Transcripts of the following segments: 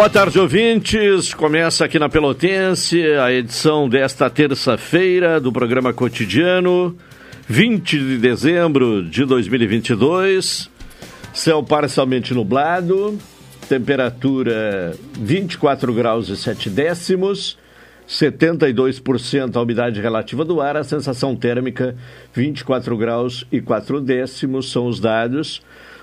Boa tarde, ouvintes. Começa aqui na Pelotense a edição desta terça-feira do programa cotidiano, 20 de dezembro de 2022. Céu parcialmente nublado, temperatura 24 graus e 7 décimos, 72% a umidade relativa do ar, a sensação térmica 24 graus e 4 décimos são os dados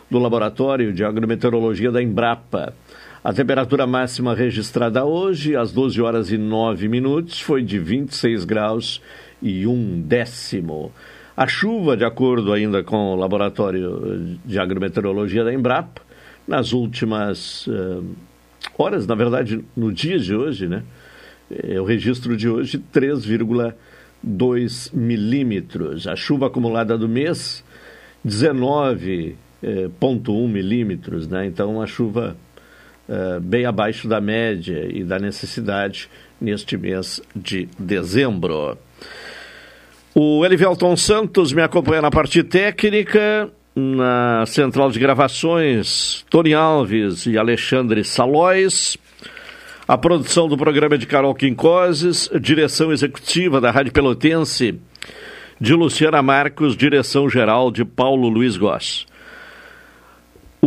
do Laboratório de Agrometeorologia da Embrapa. A temperatura máxima registrada hoje, às 12 horas e 9 minutos, foi de 26 graus e um décimo. A chuva, de acordo ainda com o Laboratório de Agrometeorologia da Embrapa, nas últimas uh, horas, na verdade, no dia de hoje, né? É o registro de hoje, 3,2 milímetros. A chuva acumulada do mês, 19,1 eh, milímetros, né? Então, a chuva uh, bem abaixo da média e da necessidade neste mês de dezembro. O Elivelton Santos me acompanha na parte técnica, na central de gravações, Tony Alves e Alexandre Salóis. A produção do programa é de Carol Quincoses, direção executiva da Rádio Pelotense, de Luciana Marcos, direção geral de Paulo Luiz Goss.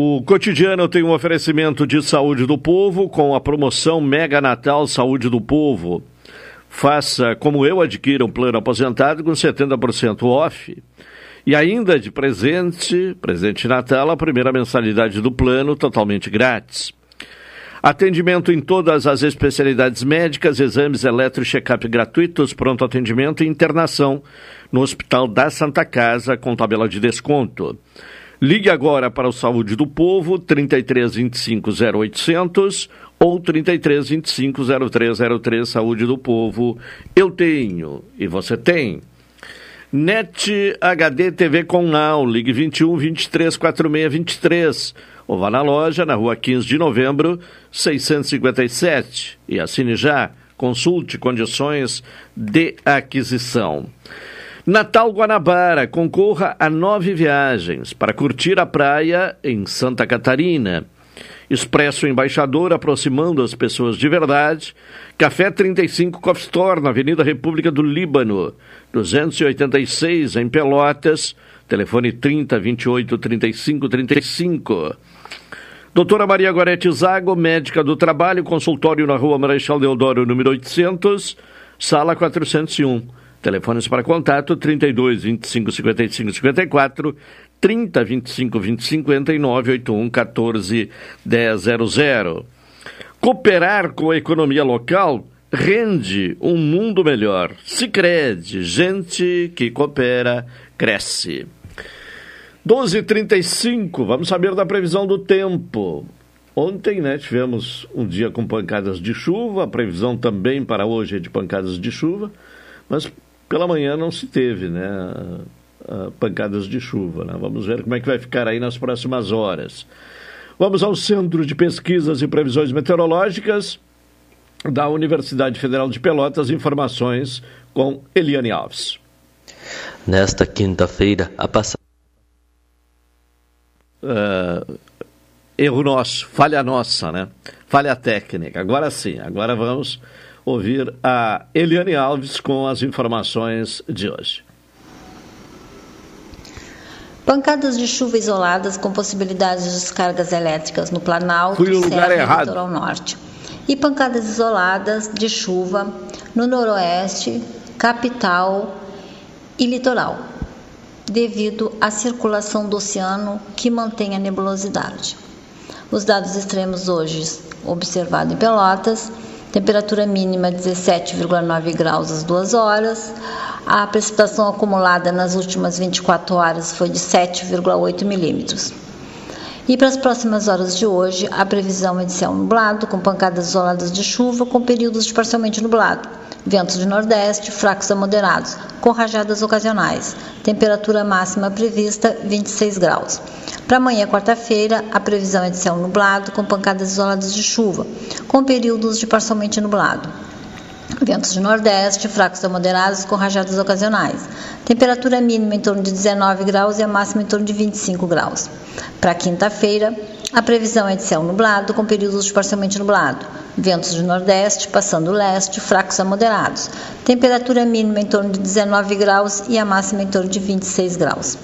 O cotidiano tem um oferecimento de saúde do povo com a promoção Mega Natal Saúde do Povo. Faça como eu, adquira um plano aposentado com 70% off. E ainda de presente, presente Natal, a primeira mensalidade do plano totalmente grátis. Atendimento em todas as especialidades médicas, exames eletro check-up gratuitos, pronto atendimento e internação no Hospital da Santa Casa com tabela de desconto. Ligue agora para o Saúde do Povo, 33 25 0800 ou 33 25 0303 Saúde do Povo. Eu tenho e você tem. NET HD TV com Now, ligue 21 23 46 23 ou vá na loja na rua 15 de novembro, 657 e assine já. Consulte condições de aquisição. Natal Guanabara, concorra a nove viagens para curtir a praia em Santa Catarina. Expresso Embaixador aproximando as pessoas de verdade. Café 35 Coffee Store na Avenida República do Líbano, 286 em Pelotas. Telefone 30 28 35 35. Doutora Maria Gorete Zago, médica do trabalho, consultório na Rua Marechal Deodoro, número 800, sala 401. Telefones para contato 32 25 55 54, 30 25 20 59, 81 14 100. Cooperar com a economia local rende um mundo melhor. Se crede, gente que coopera, cresce. 12h35, vamos saber da previsão do tempo. Ontem, né, tivemos um dia com pancadas de chuva, a previsão também para hoje é de pancadas de chuva, mas pela manhã não se teve, né? pancadas de chuva. Né? Vamos ver como é que vai ficar aí nas próximas horas. Vamos ao Centro de Pesquisas e Previsões Meteorológicas da Universidade Federal de Pelotas. Informações com Eliane Alves. Nesta quinta-feira, a passagem. Uh, erro nosso, falha nossa, né? Falha técnica. Agora sim, agora vamos ouvir a Eliane Alves com as informações de hoje. Pancadas de chuva isoladas com possibilidade de descargas elétricas no Planalto, Fui no lugar Serra errado. e Litoral Norte. E pancadas isoladas de chuva no Noroeste, Capital e Litoral, devido à circulação do oceano que mantém a nebulosidade. Os dados extremos hoje observado em Pelotas temperatura mínima 17,9 graus às 2 horas. A precipitação acumulada nas últimas 24 horas foi de 7,8 milímetros. E para as próximas horas de hoje, a previsão é de céu nublado, com pancadas isoladas de chuva, com períodos de parcialmente nublado. Ventos de nordeste, fracos a moderados, com rajadas ocasionais. Temperatura máxima prevista 26 graus. Para amanhã, quarta-feira, a previsão é de céu nublado, com pancadas isoladas de chuva, com períodos de parcialmente nublado. Ventos de nordeste, fracos a moderados, com rajadas ocasionais. Temperatura mínima em torno de 19 graus e a máxima em torno de 25 graus. Para quinta-feira, a previsão é de céu nublado, com períodos de parcialmente nublado. Ventos de nordeste, passando leste, fracos a moderados. Temperatura mínima em torno de 19 graus e a máxima em torno de 26 graus.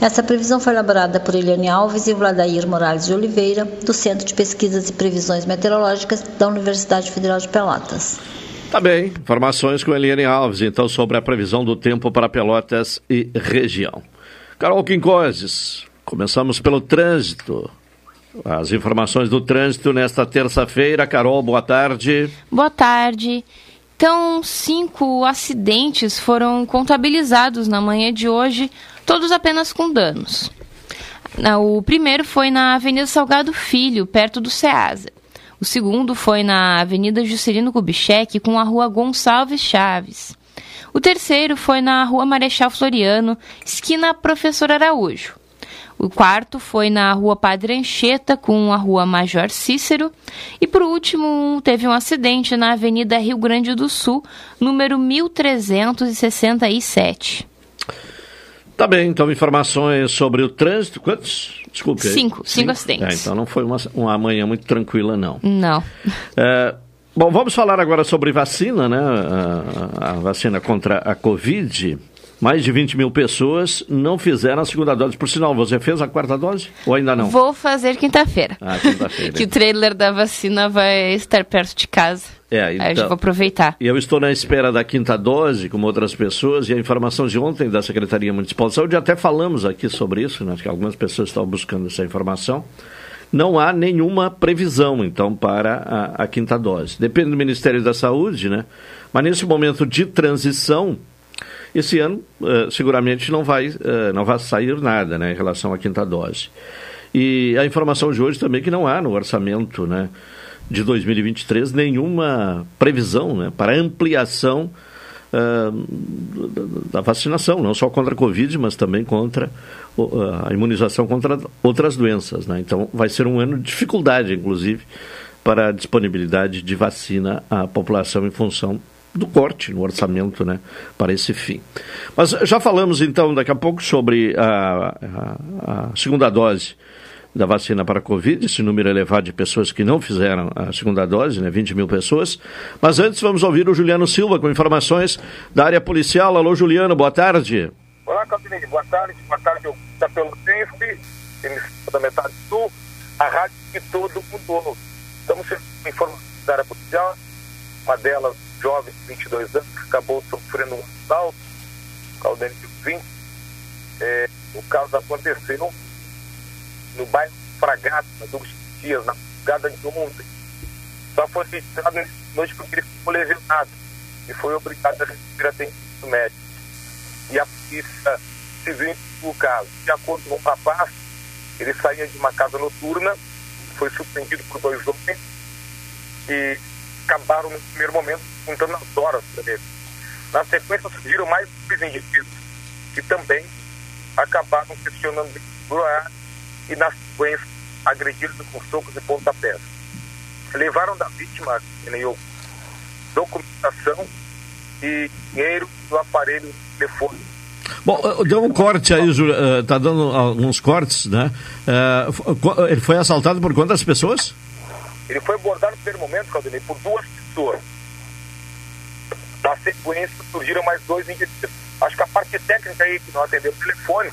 Essa previsão foi elaborada por Eliane Alves e Vladair Morales de Oliveira, do Centro de Pesquisas e Previsões Meteorológicas da Universidade Federal de Pelotas. Tá bem, informações com Eliane Alves, então, sobre a previsão do tempo para Pelotas e região. Carol Quincoses, começamos pelo trânsito. As informações do trânsito nesta terça-feira. Carol, boa tarde. Boa tarde. Então, cinco acidentes foram contabilizados na manhã de hoje, todos apenas com danos. O primeiro foi na Avenida Salgado Filho, perto do Ceasa. O segundo foi na Avenida Juscelino Kubitschek, com a Rua Gonçalves Chaves. O terceiro foi na Rua Marechal Floriano, esquina Professor Araújo. O quarto foi na Rua Padre Anchieta com a Rua Major Cícero. E por último, teve um acidente na Avenida Rio Grande do Sul, número 1367. Tá bem, então informações sobre o trânsito. Quantos? Desculpe. Cinco, cinco, cinco acidentes. É, então não foi uma, uma manhã muito tranquila, não. Não. É, bom, vamos falar agora sobre vacina, né? A, a vacina contra a Covid. Mais de 20 mil pessoas não fizeram a segunda dose. Por sinal, você fez a quarta dose ou ainda não? Vou fazer quinta-feira. Ah, quinta-feira. que o trailer da vacina vai estar perto de casa. É, então, Aí eu então, vou aproveitar. E eu estou na espera da quinta dose, como outras pessoas, e a informação de ontem da Secretaria Municipal de Saúde, até falamos aqui sobre isso, né, que algumas pessoas estão buscando essa informação. Não há nenhuma previsão, então, para a, a quinta dose. Depende do Ministério da Saúde, né? Mas nesse momento de transição, esse ano uh, seguramente não vai, uh, não vai sair nada né, em relação à quinta dose. E a informação de hoje também é que não há no orçamento né, de 2023 nenhuma previsão né, para ampliação uh, da vacinação, não só contra a Covid, mas também contra a imunização contra outras doenças. Né? Então vai ser um ano de dificuldade, inclusive, para a disponibilidade de vacina à população em função do corte no orçamento né, para esse fim. Mas já falamos então daqui a pouco sobre a, a, a segunda dose da vacina para a Covid, esse número elevado de pessoas que não fizeram a segunda dose, né, 20 mil pessoas. Mas antes vamos ouvir o Juliano Silva com informações da área policial. Alô, Juliano, boa tarde. Olá, Capitão, boa tarde. Boa tarde, eu da pelo Tense, da metade sul, a rádio de todo mundo. Estamos informando da área policial, uma delas, jovem de 22 anos, que acabou sofrendo um assalto, Caldeiro de 20. É, o caso aconteceu no bairro Fragato, na Douglas Dias, na Gada de ontem. Só foi registrado noite porque ele ficou lesionado e foi obrigado a receber atendimento médico. E a polícia civil o caso. De acordo com o rapaz, ele saía de uma casa noturna, foi surpreendido por dois homens e acabaram no primeiro momento contando as horas para ele. Na sequência surgiram mais dois indivíduos que também acabaram questionando o e na sequência agrediram com socos e pontapés. Levaram da vítima, eu, documentação e dinheiro do aparelho telefônico. Bom, deu um corte aí, está dando alguns cortes, né? Ele foi assaltado por quantas pessoas? Ele foi abordado no primeiro momento, Caldenei, por duas pessoas. Na sequência, surgiram mais dois indivíduos. Acho que a parte técnica aí, que não atendeu o telefone,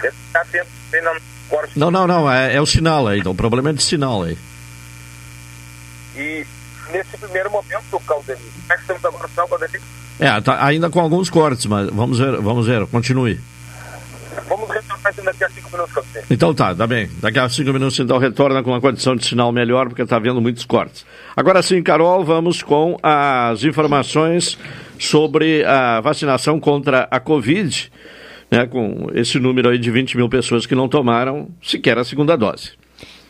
deve estar atento no corte. Não, não, não, é, é, o sinal aí, então, o problema é de sinal aí. E nesse primeiro momento, Caldenei, como é que estamos agora no sinal, Caldenei? É, tá ainda com alguns cortes, mas vamos ver, vamos ver, continue. Vamos retornar daqui a cinco minutos. Então tá, tá bem. Daqui a cinco minutos então retorna com uma condição de sinal melhor, porque está havendo muitos cortes. Agora sim, Carol, vamos com as informações sobre a vacinação contra a Covid, né, com esse número aí de 20 mil pessoas que não tomaram sequer a segunda dose.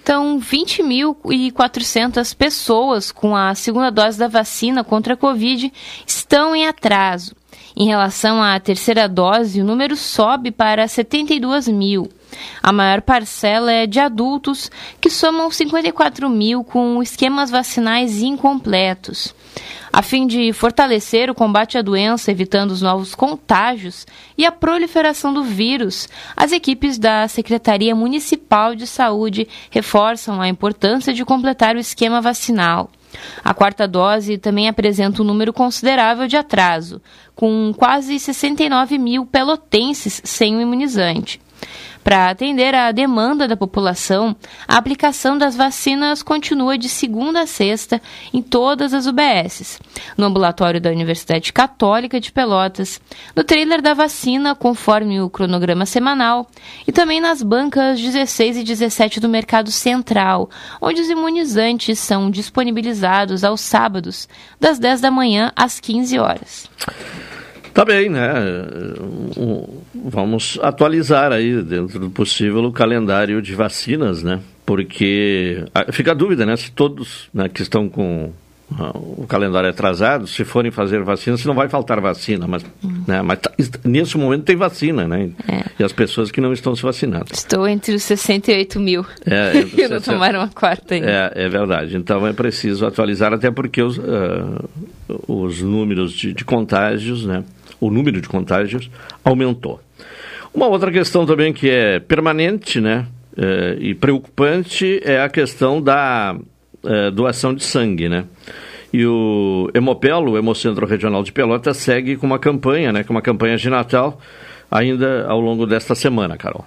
Então, 20.400 pessoas com a segunda dose da vacina contra a Covid estão em atraso. Em relação à terceira dose, o número sobe para 72 mil. A maior parcela é de adultos, que somam 54 mil com esquemas vacinais incompletos. A fim de fortalecer o combate à doença, evitando os novos contágios e a proliferação do vírus, as equipes da Secretaria Municipal de Saúde reforçam a importância de completar o esquema vacinal. A quarta dose também apresenta um número considerável de atraso, com quase 69 mil pelotenses sem o imunizante. Para atender à demanda da população, a aplicação das vacinas continua de segunda a sexta em todas as UBSs, no ambulatório da Universidade Católica de Pelotas, no trailer da vacina, conforme o cronograma semanal, e também nas bancas 16 e 17 do Mercado Central, onde os imunizantes são disponibilizados aos sábados, das 10 da manhã às 15 horas. Tá bem, né? Vamos atualizar aí, dentro do possível, o calendário de vacinas, né? Porque fica a dúvida, né? Se todos né, que estão com o calendário atrasado, se forem fazer vacina, se não vai faltar vacina, mas, hum. né, mas tá, nesse momento tem vacina, né? É. E as pessoas que não estão se vacinando. Estou entre os 68 mil é, que não tomaram a quarta ainda. É, é verdade. Então é preciso atualizar, até porque os, uh, os números de, de contágios, né? O número de contágios aumentou. Uma outra questão também que é permanente né, é, e preocupante é a questão da é, doação de sangue. Né? E o Hemopelo, o Hemocentro Regional de Pelotas, segue com uma campanha, né, com uma campanha de Natal, ainda ao longo desta semana, Carol.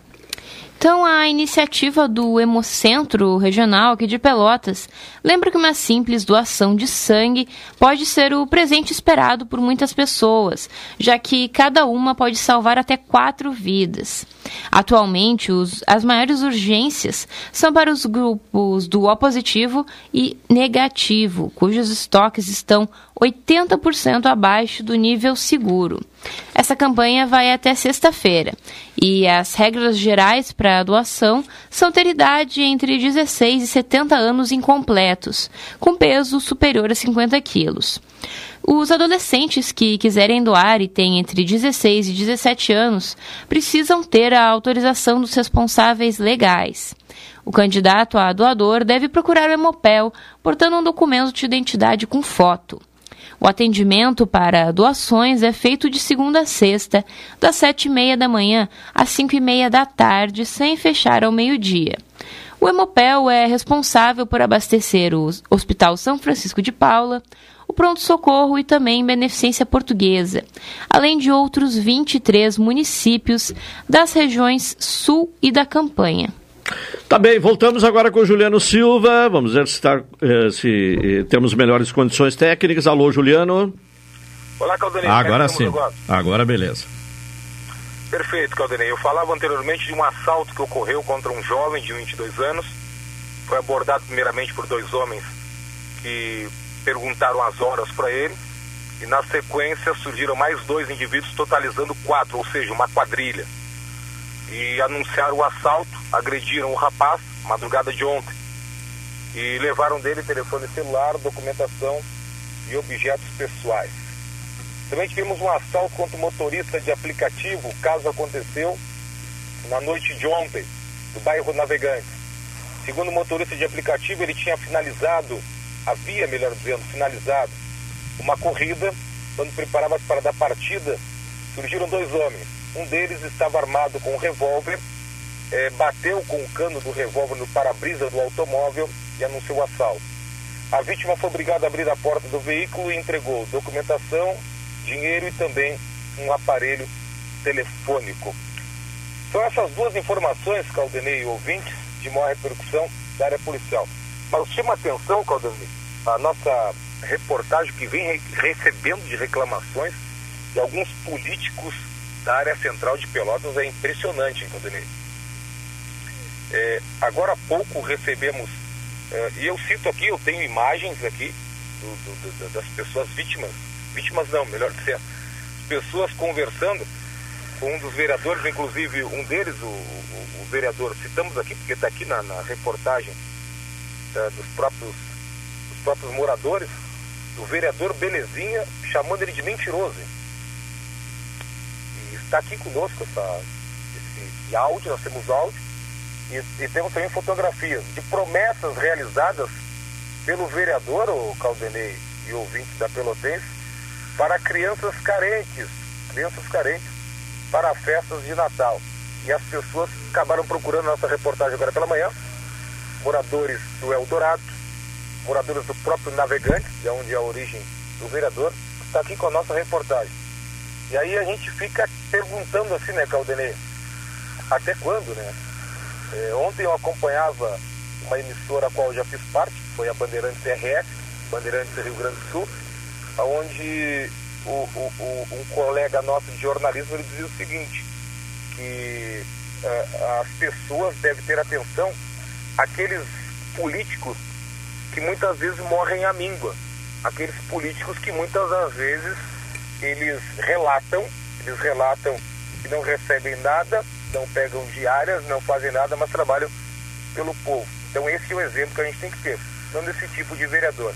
Então, a iniciativa do Hemocentro Regional aqui de Pelotas lembra que uma simples doação de sangue pode ser o presente esperado por muitas pessoas, já que cada uma pode salvar até quatro vidas. Atualmente, os, as maiores urgências são para os grupos do O positivo e negativo, cujos estoques estão 80% abaixo do nível seguro. Essa campanha vai até sexta-feira e as regras gerais para a doação são ter idade entre 16 e 70 anos incompletos, com peso superior a 50 quilos. Os adolescentes que quiserem doar e têm entre 16 e 17 anos precisam ter a autorização dos responsáveis legais. O candidato a doador deve procurar o Hemopel, portando um documento de identidade com foto. O atendimento para doações é feito de segunda a sexta, das sete e meia da manhã às cinco e meia da tarde, sem fechar ao meio-dia. O Hemopel é responsável por abastecer o Hospital São Francisco de Paula, o Pronto Socorro e também Beneficência Portuguesa, além de outros 23 municípios das regiões Sul e da Campanha. Tá bem, voltamos agora com o Juliano Silva. Vamos ver se, tá, eh, se eh, temos melhores condições técnicas. Alô, Juliano. Olá, Caldanei. Agora sim. Agora beleza. Perfeito, Caldanei. Eu falava anteriormente de um assalto que ocorreu contra um jovem de 22 anos. Foi abordado primeiramente por dois homens que perguntaram as horas para ele. E na sequência surgiram mais dois indivíduos, totalizando quatro, ou seja, uma quadrilha e anunciaram o assalto, agrediram o rapaz, madrugada de ontem, e levaram dele telefone celular, documentação e objetos pessoais. Também tivemos um assalto contra o motorista de aplicativo, o caso aconteceu na noite de ontem, do bairro Navegante. Segundo o motorista de aplicativo, ele tinha finalizado, havia, melhor dizendo, finalizado uma corrida, quando preparava-se para dar partida, surgiram dois homens Um deles estava armado com um revólver, é, bateu com o cano do revólver no para-brisa do automóvel e anunciou o assalto. A vítima foi obrigada a abrir a porta do veículo e entregou documentação, dinheiro e também um aparelho telefônico. São essas duas informações, Caldenei e ouvintes, de maior repercussão da área policial. Mas chama atenção, Caldenei, a nossa reportagem que vem recebendo de reclamações de alguns políticos da área central de Pelotas é impressionante, Caldenei. É, agora há pouco recebemos, é, e eu cito aqui, eu tenho imagens aqui do, do, do, das pessoas vítimas, vítimas não, melhor dizer, pessoas conversando com um dos vereadores, inclusive um deles, o, o, o vereador, citamos aqui, porque está aqui na, na reportagem é, dos, próprios, dos próprios moradores, o vereador Belezinha chamando ele de mentiroso. E está aqui conosco essa, esse áudio, nós temos áudio, e, e temos também fotografias de promessas realizadas pelo vereador, o Caldenei e ouvinte da Pelotense, para crianças carentes, crianças carentes, para festas de Natal. E as pessoas acabaram procurando nossa reportagem agora pela manhã, moradores do Eldorado, moradores do próprio Navegante, de onde é a origem do vereador, está aqui com a nossa reportagem. E aí a gente fica perguntando assim, né, Caldenei, até quando, né? É, ontem eu acompanhava uma emissora a qual eu já fiz parte, foi a Bandeirantes RS, Bandeirantes Rio Grande do Sul, onde o, o, o, um colega nosso de jornalismo ele dizia o seguinte, que uh, as pessoas devem ter atenção àqueles políticos que muitas vezes morrem à míngua, aqueles políticos que muitas das vezes eles relatam, eles relatam que não recebem nada, não pegam diárias, não fazem nada, mas trabalham pelo povo. Então esse é o exemplo que a gente tem que ter, não desse tipo de vereador.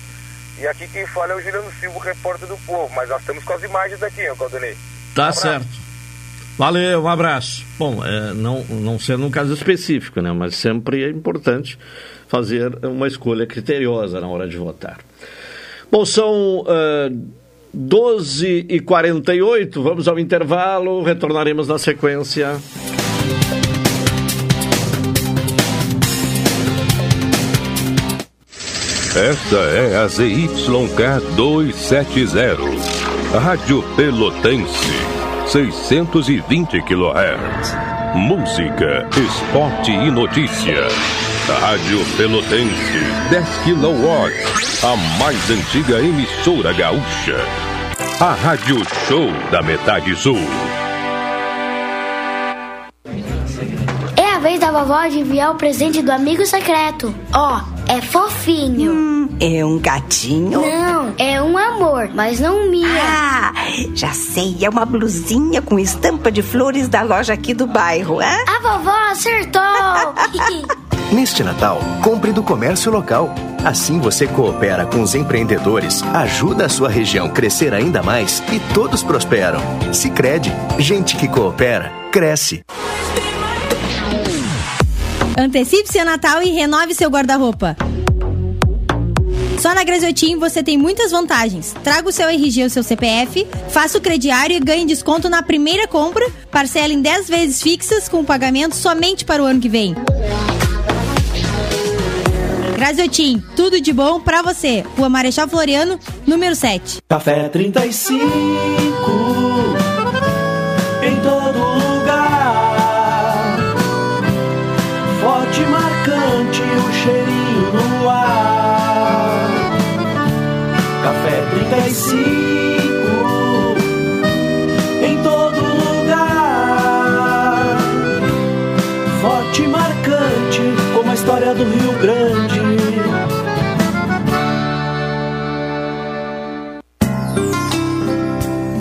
E aqui quem fala é o Juliano Silva, repórter do povo, mas nós estamos com as imagens aqui, hein, Caldanei. Tá um certo. Valeu, um abraço. Bom, é, não, não sendo um caso específico, né, mas sempre é importante fazer uma escolha criteriosa na hora de votar. Bom, são uh, 12 e 48 vamos ao intervalo, retornaremos na sequência. Esta é a ZYK 270, Rádio Pelotense, 620 kHz. Música, esporte e notícia. Rádio Pelotense, 10 kW, a mais antiga emissora gaúcha. A Rádio Show da Metade Sul. É a vez da vovó de enviar o presente do amigo secreto. Ó, oh, é fofinho. Hum, é um gatinho? Não, é um amor, mas não minha. Ah, já sei, é uma blusinha com estampa de flores da loja aqui do bairro, é? A vovó acertou! Neste Natal, compre do comércio local. Assim você coopera com os empreendedores, ajuda a sua região crescer ainda mais e todos prosperam. Se crede, gente que coopera, cresce. Antecipe seu Natal e renove seu guarda-roupa. Só na Graziotin você tem muitas vantagens. Traga o seu RG ou seu CPF, faça o crediário e ganhe desconto na primeira compra, parcela em 10 vezes fixas com pagamento somente para o ano que vem. Graziotin, tudo de bom para você. Rua Marechal Floriano, número 7. Café 35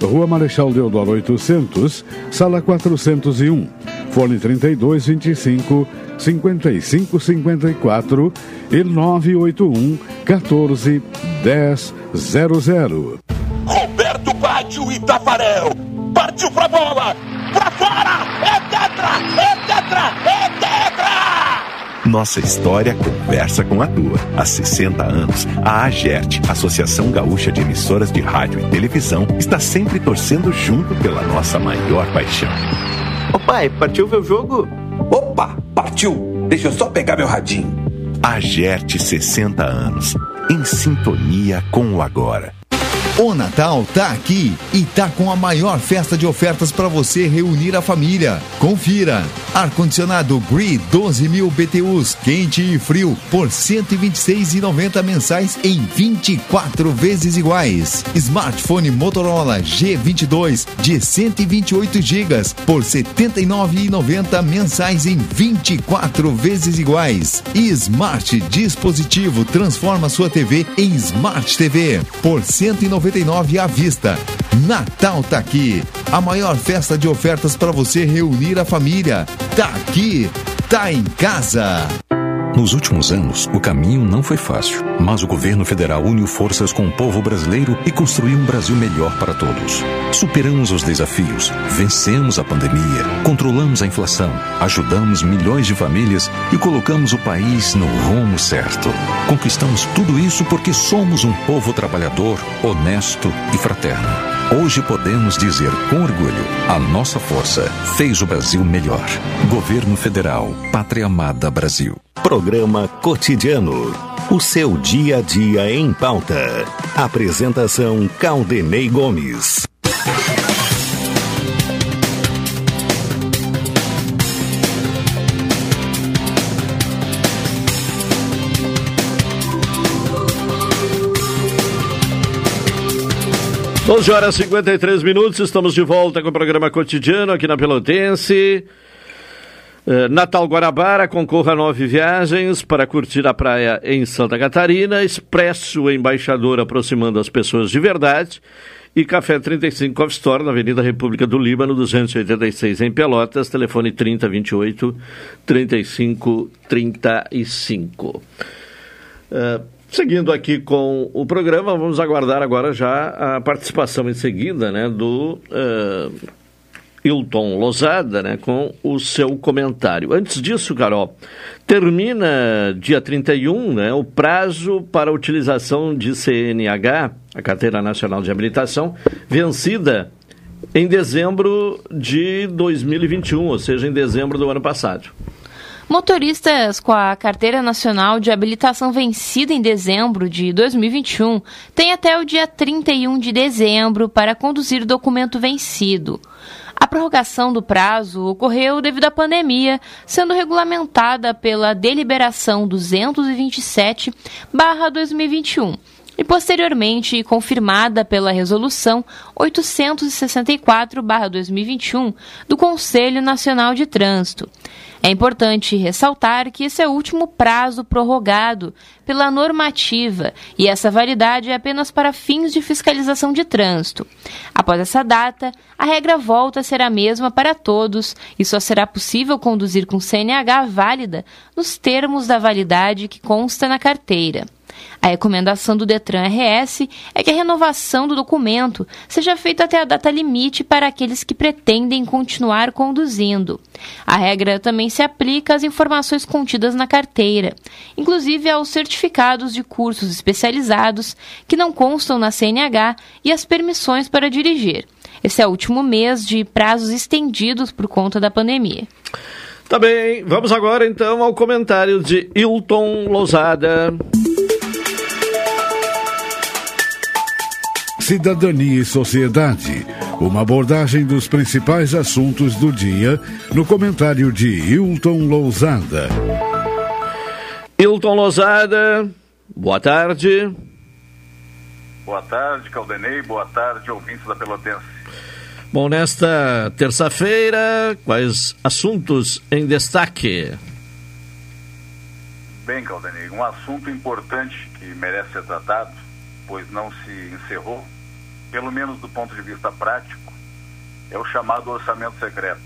Rua Marechal Deodoro 800, Sala 401. Fone 32 25 55 54 e 981 14 10 00. Roberto Baggio Partiu Itaparel! Partiu pra bola! Pra fora! É tetra! É tetra! É! Nossa história conversa com a tua. Há 60 anos, a AGERT, Associação Gaúcha de Emissoras de Rádio e Televisão, está sempre torcendo junto pela nossa maior paixão. Ô pai, partiu ver o jogo? Opa, partiu! Deixa eu só pegar meu radinho. AGERT 60 anos, em sintonia com o agora. O Natal tá aqui e tá com a maior festa de ofertas para você reunir a família. Confira. Ar-condicionado Gree 12 mil BTUs, quente e frio, por R$ 126,90 mensais em 24 vezes iguais. Smartphone Motorola G22 de 128 GB por R$ 79,90 mensais em 24 vezes iguais. E Smart Dispositivo transforma sua TV em Smart TV por R$ 190 99 à vista. Natal tá aqui. A maior festa de ofertas para você reunir a família. Tá aqui. Tá em casa. Nos últimos anos, o caminho não foi fácil, mas o governo federal uniu forças com o povo brasileiro e construiu um Brasil melhor para todos. Superamos os desafios, vencemos a pandemia, controlamos a inflação, ajudamos milhões de famílias e colocamos o país no rumo certo. Conquistamos tudo isso porque somos um povo trabalhador, honesto e fraterno. Hoje podemos dizer com orgulho: a nossa força fez o Brasil melhor. Governo Federal, Pátria Amada Brasil. Programa Cotidiano. O seu dia a dia em pauta. Apresentação Caldenei Gomes. 12 horas e 53 minutos, estamos de volta com o programa cotidiano aqui na Pelotense. Uh, Natal Guarabara, concorra a nove viagens para curtir a praia em Santa Catarina. Expresso Embaixador aproximando as pessoas de verdade. E Café 35 Coffee Store, na Avenida República do Líbano, 286 em Pelotas. Telefone 3028 3535. Uh, Seguindo aqui com o programa, vamos aguardar agora já a participação em seguida né, do uh, Hilton Lozada né, com o seu comentário. Antes disso, Carol, termina dia 31 né, o prazo para a utilização de CNH, a Carteira Nacional de Habilitação, vencida em dezembro de 2021, ou seja, em dezembro do ano passado. Motoristas com a carteira nacional de habilitação vencida em dezembro de 2021 têm até o dia 31 de dezembro para conduzir o documento vencido. A prorrogação do prazo ocorreu devido à pandemia, sendo regulamentada pela Deliberação 227-2021 e posteriormente confirmada pela Resolução 864-2021 do Conselho Nacional de Trânsito. É importante ressaltar que esse é o último prazo prorrogado pela normativa e essa validade é apenas para fins de fiscalização de trânsito. Após essa data, a regra volta a ser a mesma para todos e só será possível conduzir com CNH válida nos termos da validade que consta na carteira. A recomendação do Detran RS é que a renovação do documento seja feita até a data limite para aqueles que pretendem continuar conduzindo. A regra também se aplica às informações contidas na carteira, inclusive aos certificados de cursos especializados que não constam na CNH e as permissões para dirigir. Esse é o último mês de prazos estendidos por conta da pandemia. Tá bem, vamos agora então ao comentário de Hilton Lousada. Cidadania e Sociedade. Uma abordagem dos principais assuntos do dia no comentário de Hilton Lousada. Hilton Lousada, boa tarde. Boa tarde, Caldenei. Boa tarde, ouvintes da Pelotense. Bom, nesta terça-feira, quais assuntos em destaque? Bem, Caldenei, um assunto importante que merece ser tratado, pois não se encerrou, pelo menos do ponto de vista prático, é o chamado orçamento secreto,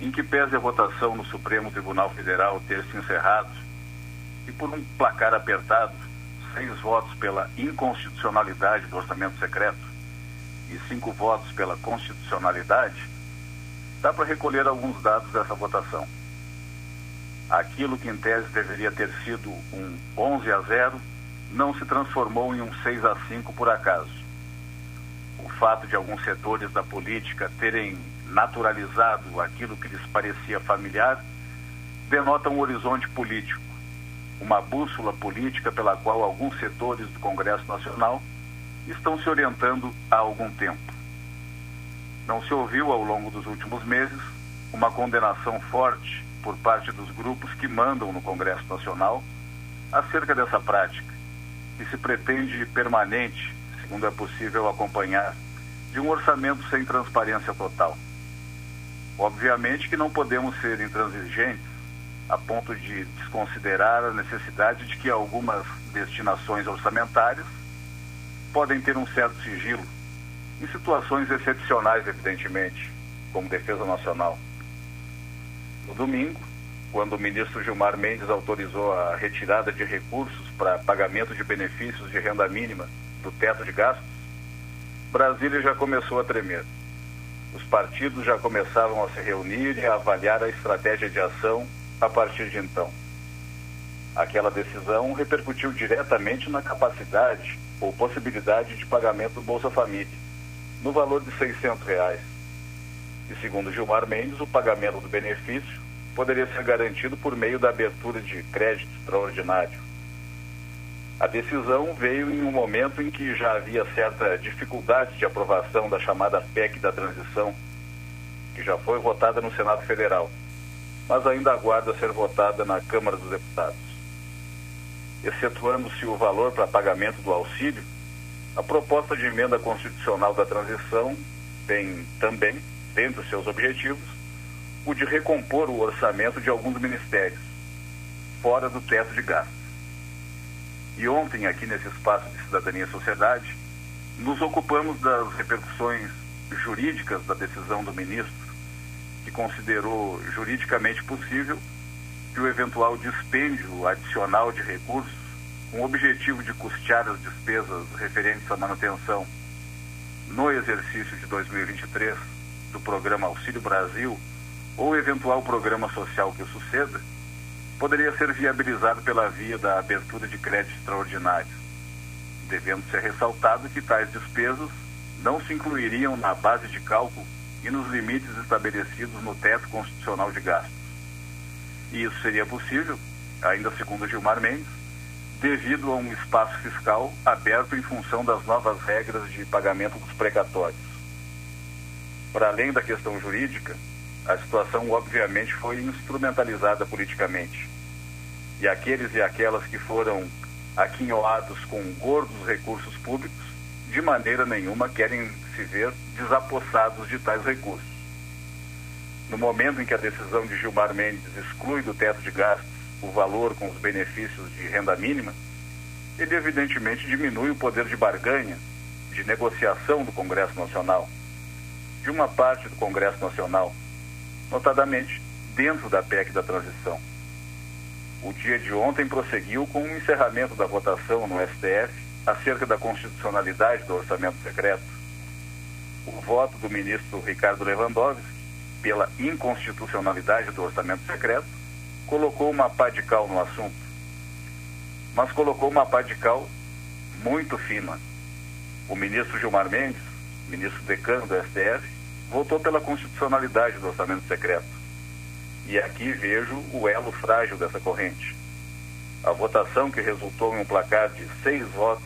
em que pese a votação no Supremo Tribunal Federal ter se encerrado e por um placar apertado, seis votos pela inconstitucionalidade do orçamento secreto, e cinco votos pela constitucionalidade, dá para recolher alguns dados dessa votação. Aquilo que em tese deveria ter sido um 11 a 0 não se transformou em um 6 a 5 por acaso. O fato de alguns setores da política terem naturalizado aquilo que lhes parecia familiar denota um horizonte político, uma bússola política pela qual alguns setores do Congresso Nacional estão se orientando há algum tempo. Não se ouviu ao longo dos últimos meses uma condenação forte por parte dos grupos que mandam no Congresso Nacional acerca dessa prática, que se pretende permanente, segundo é possível acompanhar, de um orçamento sem transparência total. Obviamente que não podemos ser intransigentes a ponto de desconsiderar a necessidade de que algumas destinações orçamentárias podem ter um certo sigilo, em situações excepcionais, evidentemente, como defesa nacional. No domingo, quando o ministro Gilmar Mendes autorizou a retirada de recursos para pagamento de benefícios de renda mínima do teto de gastos, Brasília já começou a tremer. Os partidos já começavam a se reunir e a avaliar a estratégia de ação a partir de então. Aquela decisão repercutiu diretamente na capacidade ou possibilidade de pagamento do Bolsa Família, no valor de 600 reais. E segundo Gilmar Mendes, o pagamento do benefício poderia ser garantido por meio da abertura de crédito extraordinário. A decisão veio em um momento em que já havia certa dificuldade de aprovação da chamada PEC da transição, que já foi votada no Senado Federal mas ainda aguarda ser votada na Câmara dos Deputados. Excetuando-se o valor para pagamento do auxílio, a proposta de emenda constitucional da transição tem também, dentre seus objetivos, o de recompor o orçamento de alguns ministérios, fora do teto de gastos. E ontem, aqui nesse espaço de cidadania e sociedade, nos ocupamos das repercussões jurídicas da decisão do ministro que considerou juridicamente possível que o eventual dispêndio adicional de recursos, com o objetivo de custear as despesas referentes à manutenção no exercício de 2023 do programa Auxílio Brasil ou eventual programa social que suceda, poderia ser viabilizado pela via da abertura de crédito extraordinário, devendo ser ressaltado que tais despesas não se incluiriam na base de cálculo e nos limites estabelecidos no teto constitucional de gastos. E isso seria possível, ainda segundo Gilmar Mendes, devido a um espaço fiscal aberto em função das novas regras de pagamento dos precatórios. Para além da questão jurídica, a situação obviamente foi instrumentalizada politicamente. E aqueles e aquelas que foram aquinhoados com gordos recursos públicos, de maneira nenhuma querem se ver desapossados de tais recursos. No momento em que a decisão de Gilmar Mendes exclui do teto de gastos o valor com os benefícios de renda mínima, ele evidentemente diminui o poder de barganha, de negociação do Congresso Nacional, de uma parte do Congresso Nacional, notadamente dentro da PEC da transição. O dia de ontem prosseguiu com o encerramento da votação no STF acerca da constitucionalidade do orçamento secreto, o voto do ministro Ricardo Lewandowski pela inconstitucionalidade do orçamento secreto colocou uma pá de cal no assunto. Mas colocou uma pá de cal muito fina. O ministro Gilmar Mendes, ministro decano do STF, votou pela constitucionalidade do orçamento secreto. E aqui vejo o elo frágil dessa corrente. A votação que resultou em um placar de seis votos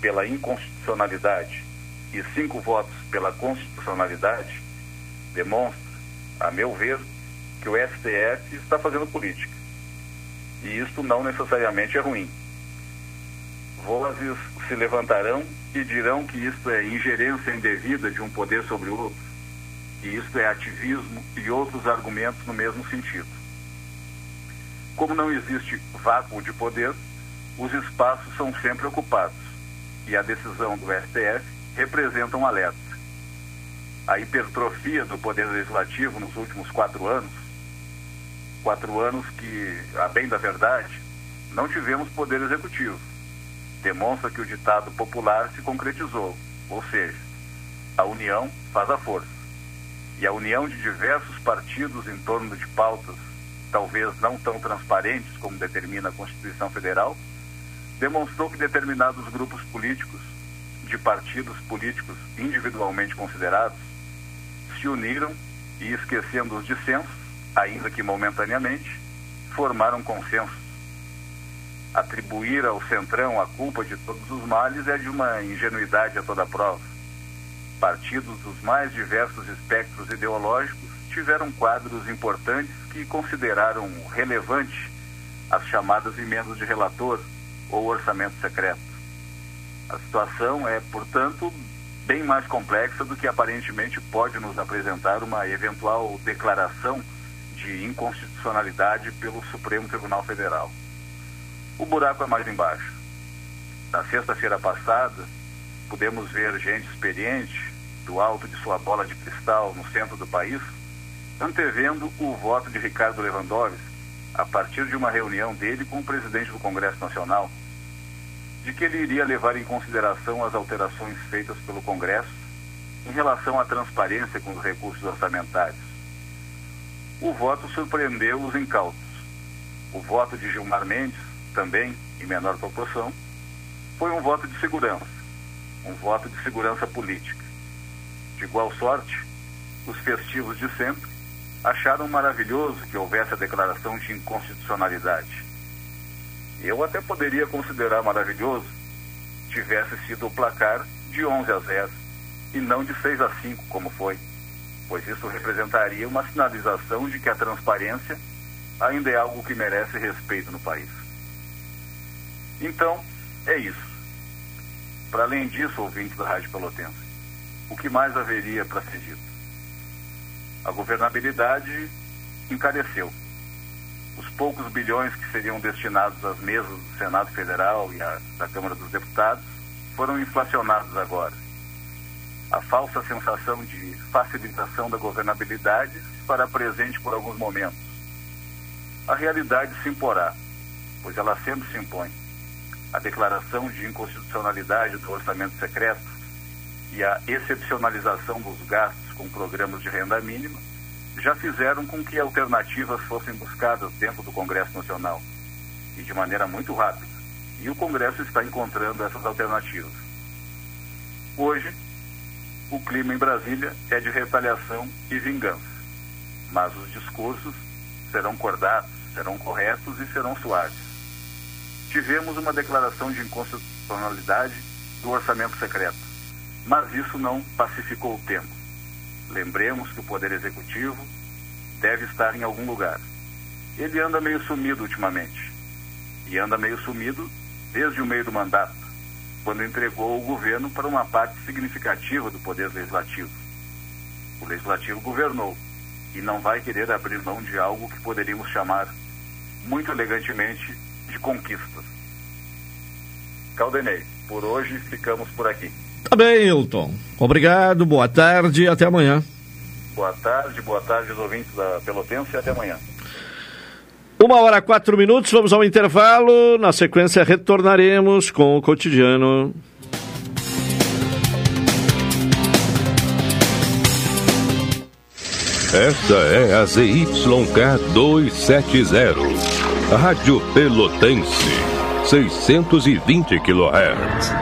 pela inconstitucionalidade e cinco votos pela constitucionalidade demonstra, a meu ver, que o STF está fazendo política. E isto não necessariamente é ruim. Vozes se levantarão e dirão que isto é ingerência indevida de um poder sobre o outro, que isto é ativismo e outros argumentos no mesmo sentido. Como não existe vácuo de poder, os espaços são sempre ocupados e a decisão do STF representa um alerta. A hipertrofia do poder legislativo nos últimos quatro anos, quatro anos que, a bem da verdade, não tivemos poder executivo, demonstra que o ditado popular se concretizou, ou seja, A união faz a força. E a união de diversos partidos em torno de pautas, talvez não tão transparentes como determina a Constituição Federal, demonstrou que determinados grupos políticos, de partidos políticos individualmente considerados, se uniram e, esquecendo os dissensos, ainda que momentaneamente, formaram consenso. Atribuir ao Centrão a culpa de todos os males é de uma ingenuidade a toda prova. Partidos dos mais diversos espectros ideológicos tiveram quadros importantes que consideraram relevante as chamadas emendas de relator ou orçamento secreto. A situação é, portanto, bem mais complexa do que aparentemente pode nos apresentar uma eventual declaração de inconstitucionalidade pelo Supremo Tribunal Federal. O buraco é mais embaixo. Na sexta-feira passada, pudemos ver gente experiente, do alto de sua bola de cristal no centro do país, antevendo o voto de Ricardo Lewandowski a partir de uma reunião dele com o presidente do Congresso Nacional, de que ele iria levar em consideração as alterações feitas pelo Congresso em relação à transparência com os recursos orçamentários. O voto surpreendeu os incautos. O voto de Gilmar Mendes, também em menor proporção, foi um voto de segurança, um voto de segurança política. De igual sorte, os festivos de sempre acharam maravilhoso que houvesse a declaração de inconstitucionalidade eu até poderia considerar maravilhoso tivesse sido o placar de 11 a 0 e não de 6 a 5 como foi, pois isso representaria uma sinalização de que a transparência ainda é algo que merece respeito no país. Então, é isso. Para além disso, ouvintes da Rádio Pelotense, o que mais haveria para ser dito? A governabilidade encareceu os poucos bilhões que seriam destinados às mesas do Senado Federal e à, da Câmara dos Deputados foram inflacionados agora. A falsa sensação de facilitação da governabilidade fará presente por alguns momentos. A realidade se imporá, pois ela sempre se impõe. A declaração de inconstitucionalidade do orçamento secreto e a excepcionalização dos gastos com programas de renda mínima já fizeram com que alternativas fossem buscadas dentro do Congresso Nacional e de maneira muito rápida. E o Congresso está encontrando essas alternativas. Hoje, o clima em Brasília é de retaliação e vingança, mas os discursos serão cordatos, serão corretos e serão suaves. Tivemos uma declaração de inconstitucionalidade do orçamento secreto, mas isso não pacificou o tempo Lembremos que o Poder Executivo deve estar em algum lugar. Ele anda meio sumido ultimamente. E anda meio sumido desde o meio do mandato, quando entregou o governo para uma parte significativa do Poder Legislativo. O Legislativo governou e não vai querer abrir mão de algo que poderíamos chamar, muito elegantemente, de conquistas. Caldenei, por hoje ficamos por aqui. Tá bem, Hilton. Obrigado, boa tarde e até amanhã. Boa tarde, boa tarde aos ouvintes da Pelotense e até amanhã. Uma hora quatro minutos, vamos ao intervalo. Na sequência, retornaremos com o cotidiano. Esta é a ZYK 270, Rádio Pelotense, 620 kHz.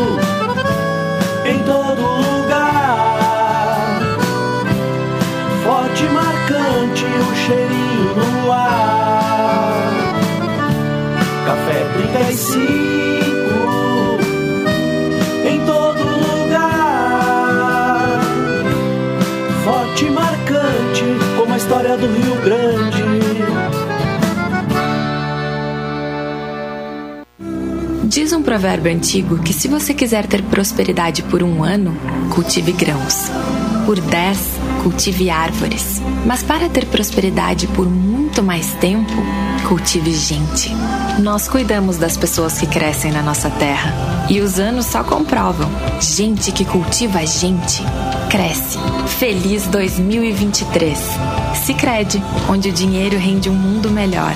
Diz um provérbio antigo que se você quiser ter prosperidade por um ano, cultive grãos. Por dez, cultive árvores. Mas para ter prosperidade por muito mais tempo, cultive gente. Nós cuidamos das pessoas que crescem na nossa terra. E os anos só comprovam. Gente que cultiva gente, cresce. Feliz 2023. Sicredi, onde o dinheiro rende um mundo melhor.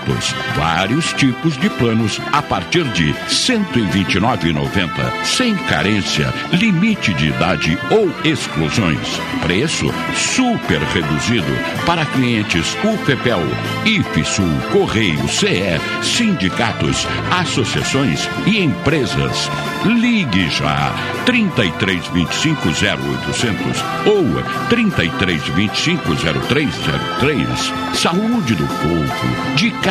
vários tipos de planos a partir de R$ 129,90, sem carência, limite de idade ou exclusões. Preço super reduzido para clientes UFEPEL, IFSUL, Correio, CE, sindicatos, associações e empresas. Ligue já 3325 0800 ou 3325 0303. Saúde do povo, de casa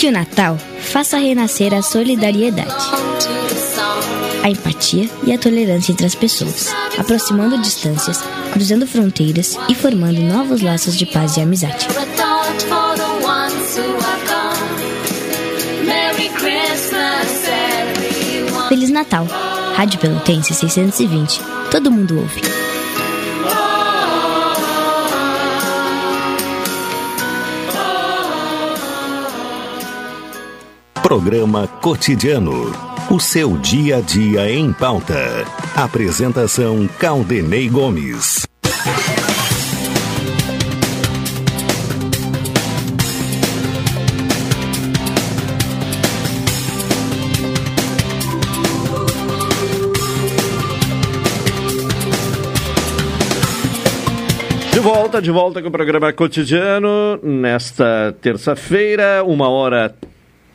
Que o Natal faça renascer a solidariedade, a empatia e a tolerância entre as pessoas, aproximando distâncias, cruzando fronteiras e formando novos laços de paz e amizade. Feliz Natal! Rádio Pelotense 620. Todo mundo ouve. Programa Cotidiano. O seu dia a dia em pauta. Apresentação Caldenei Gomes. De volta, de volta com o programa cotidiano, nesta terça-feira, uma hora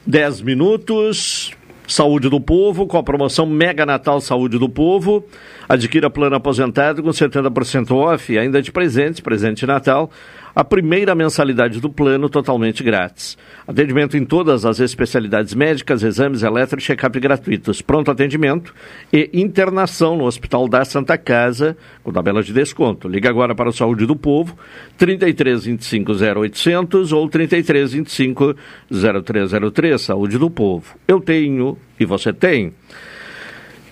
dez minutos. Saúde do Povo, com a promoção Mega Natal Saúde do Povo. Adquira plano aposentado com 70% off, ainda de presente, presente de Natal. A primeira mensalidade do plano totalmente grátis. Atendimento em todas as especialidades médicas, exames eletro e check-up gratuitos. Pronto atendimento e internação no Hospital da Santa Casa, com tabela de desconto. Liga agora para o Saúde do Povo, 33 25 0800 ou 33 25 0303. Saúde do Povo. Eu tenho e você tem.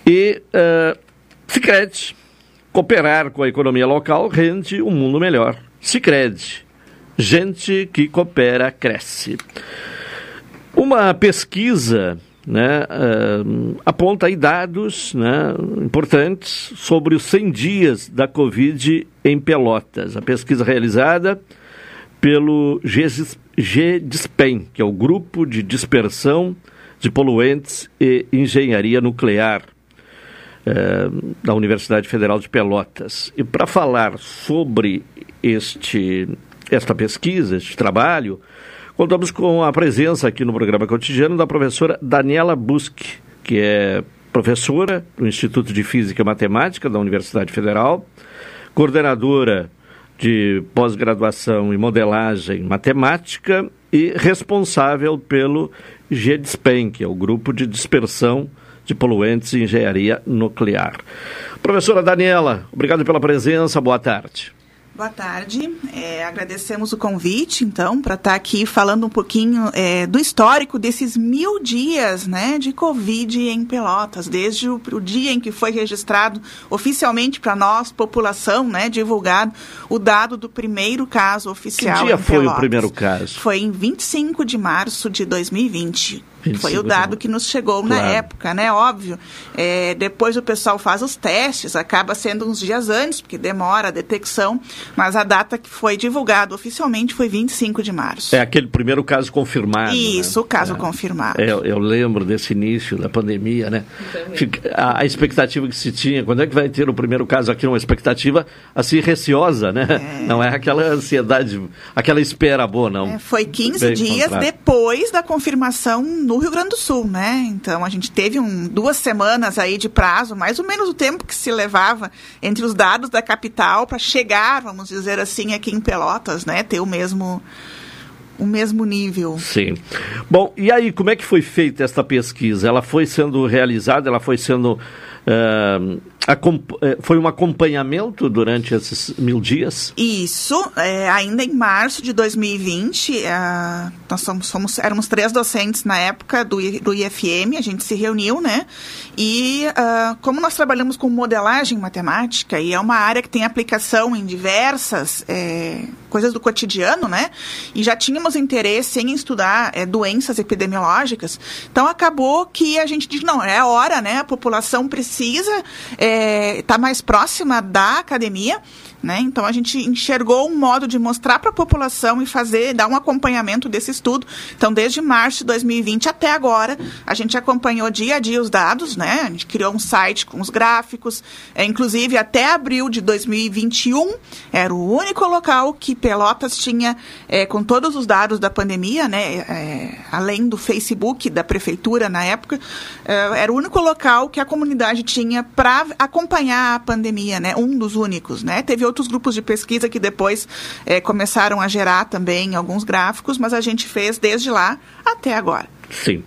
E uh, cooperar com a economia local rende um mundo melhor. Sicredi, gente que coopera cresce. Uma pesquisa né, uh, aponta aí dados né, importantes sobre os 100 dias da Covid em Pelotas. A pesquisa realizada pelo GDISPEN, que é o Grupo de Dispersão de Poluentes e Engenharia Nuclear uh, da Universidade Federal de Pelotas. E para falar sobre este, esta pesquisa, este trabalho, Contamos com a presença aqui no programa cotidiano da professora Daniela Busque, que é professora do Instituto de Física e Matemática da Universidade Federal, coordenadora de pós-graduação em modelagem matemática e responsável pelo GDSPEN, que é o Grupo de Dispersão de Poluentes e Engenharia Nuclear. Professora Daniela, obrigado pela presença, boa tarde. Boa tarde, é, agradecemos o convite, então, para estar tá aqui falando um pouquinho é, do histórico desses mil dias né, de Covid em Pelotas, desde o, o dia em que foi registrado oficialmente para nós, população, né, divulgado o dado do primeiro caso oficial. Que dia foi Pelotas. o primeiro caso? Foi em 25 de março de 2020. Foi o dado que nos chegou claro. na época, né? Óbvio. É, depois o pessoal faz os testes, acaba sendo uns dias antes, porque demora a detecção, mas a data que foi divulgada oficialmente foi 25 de março. É aquele primeiro caso confirmado. Né? Isso, né? o caso é. confirmado. É, eu lembro desse início da pandemia, né? A, a, expectativa que se tinha, quando é que vai ter o primeiro caso aqui, uma expectativa assim receosa, né? É. Não é aquela ansiedade, aquela espera boa, não. É, foi 15 Bem dias depois da confirmação no no Rio Grande do Sul, né? Então a gente teve um, duas semanas aí de prazo, mais ou menos o tempo que se levava entre os dados da capital para chegar, vamos dizer assim, aqui em Pelotas, né? Ter o mesmo o mesmo nível. Sim. Bom, e aí, como é que foi feita esta pesquisa? Ela foi sendo realizada, ela foi sendo Uh, foi um acompanhamento durante esses mil dias? Isso, é, ainda em março de 2020, uh, é, nós somos, somos, éramos três docentes na época do, do IFM, a gente se reuniu, né? E uh, como nós trabalhamos com modelagem matemática, e é uma área que tem aplicação em diversas é, coisas do cotidiano, né? E já tínhamos interesse em estudar é, doenças epidemiológicas, então acabou que a gente disse, não, é hora, né? A população precisa precisa estar é, mais próxima da academia né? Então a gente enxergou um modo de mostrar para a população e fazer, dar um acompanhamento desse estudo. Então, desde março de 2020 até agora, a gente acompanhou dia a dia os dados, né? A gente criou um site com os gráficos, é, inclusive até abril de 2021 era o único local que Pelotas tinha é, com todos os dados da pandemia, né? É, além do Facebook da prefeitura na época, é, era o único local que a comunidade tinha para acompanhar a pandemia, né? Um dos únicos, né? Teve outros grupos de pesquisa que depois é, começaram a gerar também alguns gráficos, mas a gente fez desde lá até agora. Sim.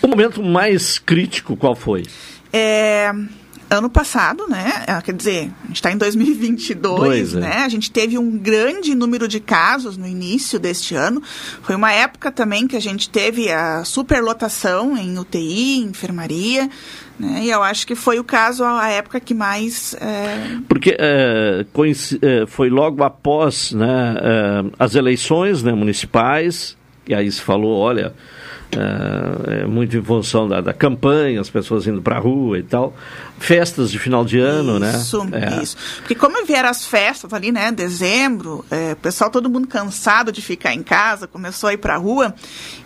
O momento mais crítico qual foi? É, ano passado, né? Ah, quer dizer, a gente está em 2022, Dois, é. né? É. A gente teve um grande número de casos no início deste ano. Foi uma época também que a gente teve a superlotação em UTI, enfermaria. Né? E eu acho que foi o caso, a época que mais. É... Porque é, foi logo após né, as eleições né, municipais, e aí se falou: olha, é, muito em função da, da campanha, as pessoas indo para a rua e tal festas de final de ano, isso, né? Isso, é. isso. Porque como vieram as festas ali, né, dezembro, é, o pessoal todo mundo cansado de ficar em casa, começou a ir para a rua,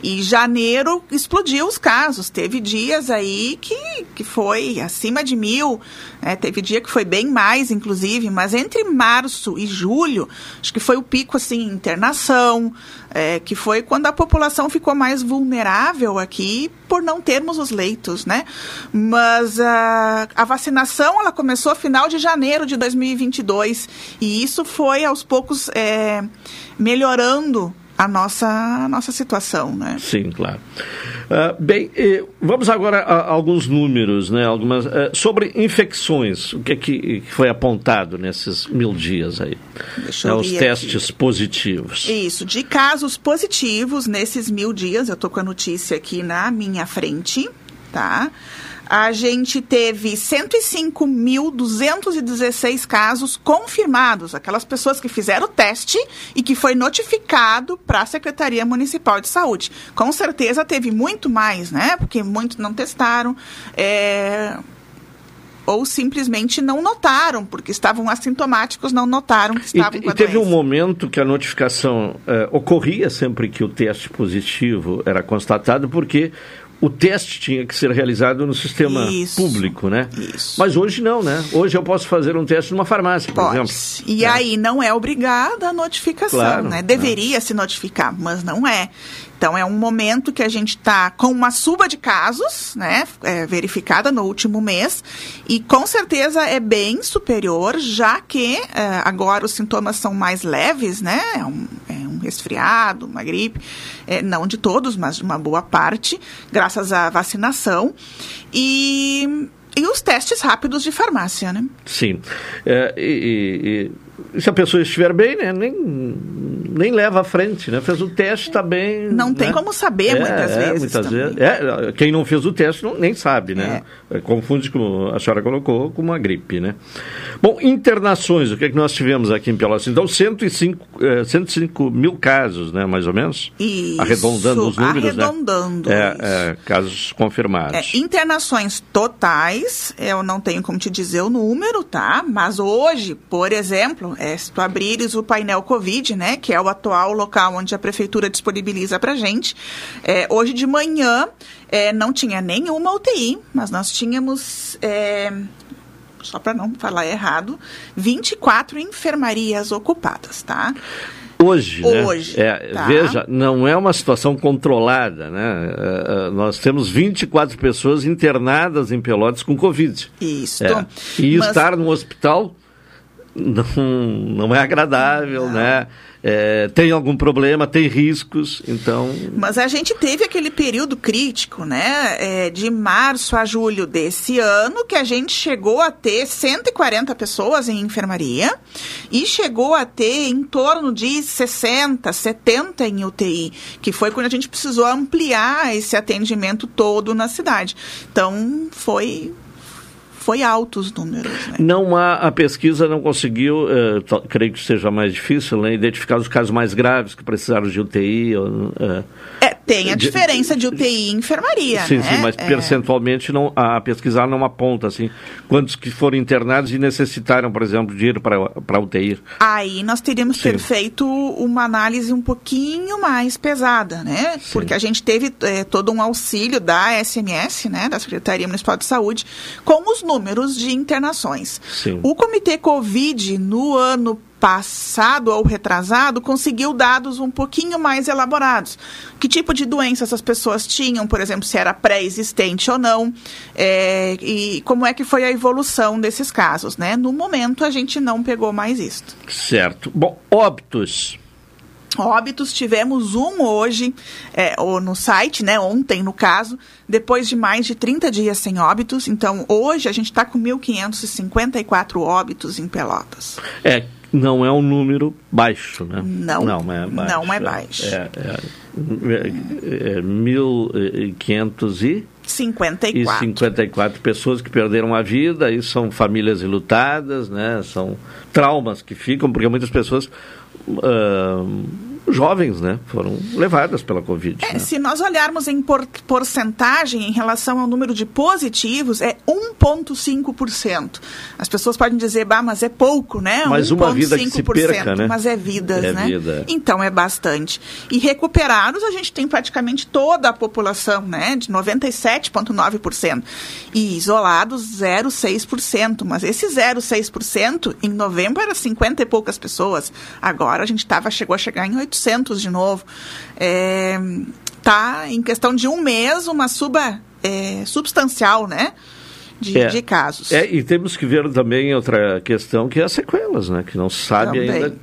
e janeiro explodiu os casos. Teve dias aí que, que foi acima de mil, né? teve dia que foi bem mais, inclusive, mas entre março e julho, acho que foi o pico, assim, internação, é, que foi quando a população ficou mais vulnerável aqui por não termos os leitos, né? Mas a, a vacinação ela começou final de janeiro de 2022 e isso foi aos poucos é, melhorando a nossa, a nossa situação, né? Sim, claro. Uh, bem, eh, vamos agora a, alguns números, né? Algumas, uh, sobre infecções, o que, é que foi apontado nesses mil dias aí? Deixa é, os testes aqui. positivos. Isso, de casos positivos nesses mil dias, eu estou com a notícia aqui na minha frente, tá? A gente teve 105.216 casos confirmados, aquelas pessoas que fizeram o teste e que foi notificado para a Secretaria Municipal de Saúde. Com certeza teve muito mais, né? Porque muitos não testaram. É, ou simplesmente não notaram, porque estavam assintomáticos, não notaram que E, estavam com e a teve doença. um momento que a notificação eh, ocorria sempre que o teste positivo era constatado, porque o teste tinha que ser realizado no sistema Isso. público, né? Mas hoje não, né? Hoje eu posso fazer um teste numa farmácia, por Pode. exemplo. E aí não é obrigada a notificação, Claro, né? Deveria se notificar, mas não é. Então é um momento que a gente está com uma suba de casos, né? é, verificada no último mês e com certeza é bem superior, já que é, agora os sintomas são mais leves, né? É um, é um resfriado, uma gripe, é, não de todos, mas de uma boa parte, graças à vacinação e e os testes rápidos de farmácia, né? Sim. É, e- e se a pessoa estiver bem, né? Nem, nem leva à frente, né? Fez o teste, está bem. Não tem né? como saber muitas é, vezes Muitas também. vezes. É, quem não fez o teste não, nem sabe, né? É, Confunde, como a senhora colocou, com uma gripe, né? Bom, internações, o que é que nós tivemos aqui em Pelotas? Então, 105, eh, 105 mil casos, né? Mais ou menos? Isso, Arredondando os números, arredondando, né? É, é, casos confirmados. É, internações totais, eu não tenho como te dizer o número, tá? Mas hoje, por exemplo, é, se tu abrires o painel Covid, né, que é o atual local onde a prefeitura disponibiliza pra gente, é, hoje de manhã é, não tinha nenhuma UTI, mas nós tínhamos. é, só para não falar errado, 24 enfermarias ocupadas, tá? Hoje, né? Hoje, É, tá. Veja, não é uma situação controlada, né? É, é, nós temos 24 pessoas internadas em Pelotas com Covid. Isso. É. E Mas- estar no hospital não, não é agradável, né? É, tem algum problema, tem riscos, então... Mas a gente teve aquele período crítico, né? é, de março a julho desse ano, que a gente chegou a ter 140 pessoas em enfermaria e chegou a ter em torno de 60, 70 em UTI, que foi quando a gente precisou ampliar esse atendimento todo na cidade. Então, foi. Foi alto os números. Né? Não há, a pesquisa não conseguiu, eh, creio que seja mais difícil, né, identificar os casos mais graves que precisaram de UTI. ou, eh, É, tem a diferença de UTI e enfermaria, Sim, né? sim, mas É. percentualmente não, a pesquisa não aponta assim quantos que foram internados e necessitaram, por exemplo, de ir para UTI. Aí nós teríamos ter Sim. feito uma análise um pouquinho mais pesada, né? Porque a gente teve eh, todo um auxílio da SMS, né? Da Secretaria Municipal de Saúde, com os números de internações. Sim. O Comitê Covid, no ano passado ou retrasado, conseguiu dados um pouquinho mais elaborados. Que tipo de doença essas pessoas tinham, por exemplo, se era pré-existente ou não, eh, e como é que foi a evolução desses casos, né? No momento, a gente não pegou mais isso. Certo. Bom, óbitos. Óbitos, tivemos um hoje, é, ou no site, né, ontem no caso, depois de mais de 30 dias sem óbitos. Então, hoje a gente está com 1.554 óbitos em Pelotas. É, não é um número baixo, né? Não, não é baixo. não é baixo. É, é, é, é 1.500 e... 54. E 54 pessoas que perderam a vida, e são famílias ilutadas, né? São traumas que ficam, porque muitas pessoas ah, jovens, né? Foram levadas pela Covid. É, né? se nós olharmos em por- porcentagem em relação ao número de positivos, é 1,5%. As pessoas podem dizer, bah, mas é pouco, né? Mas uma vida que se 1,5%, perca, né? Mas é vidas, É né? vida. Então é bastante. E recuperados, a gente tem praticamente toda a população, né? De 97,9%. E isolados, 0,6%. Mas esse 0,6%, em novembro era 50 e poucas pessoas. Agora a gente tava, chegou a chegar em 800 de novo. É, tá em questão de um mês, uma suba é, substancial, né? De, É. de casos. É, e temos que ver também outra questão, que é as sequelas, né? Que não se sabe Também. ainda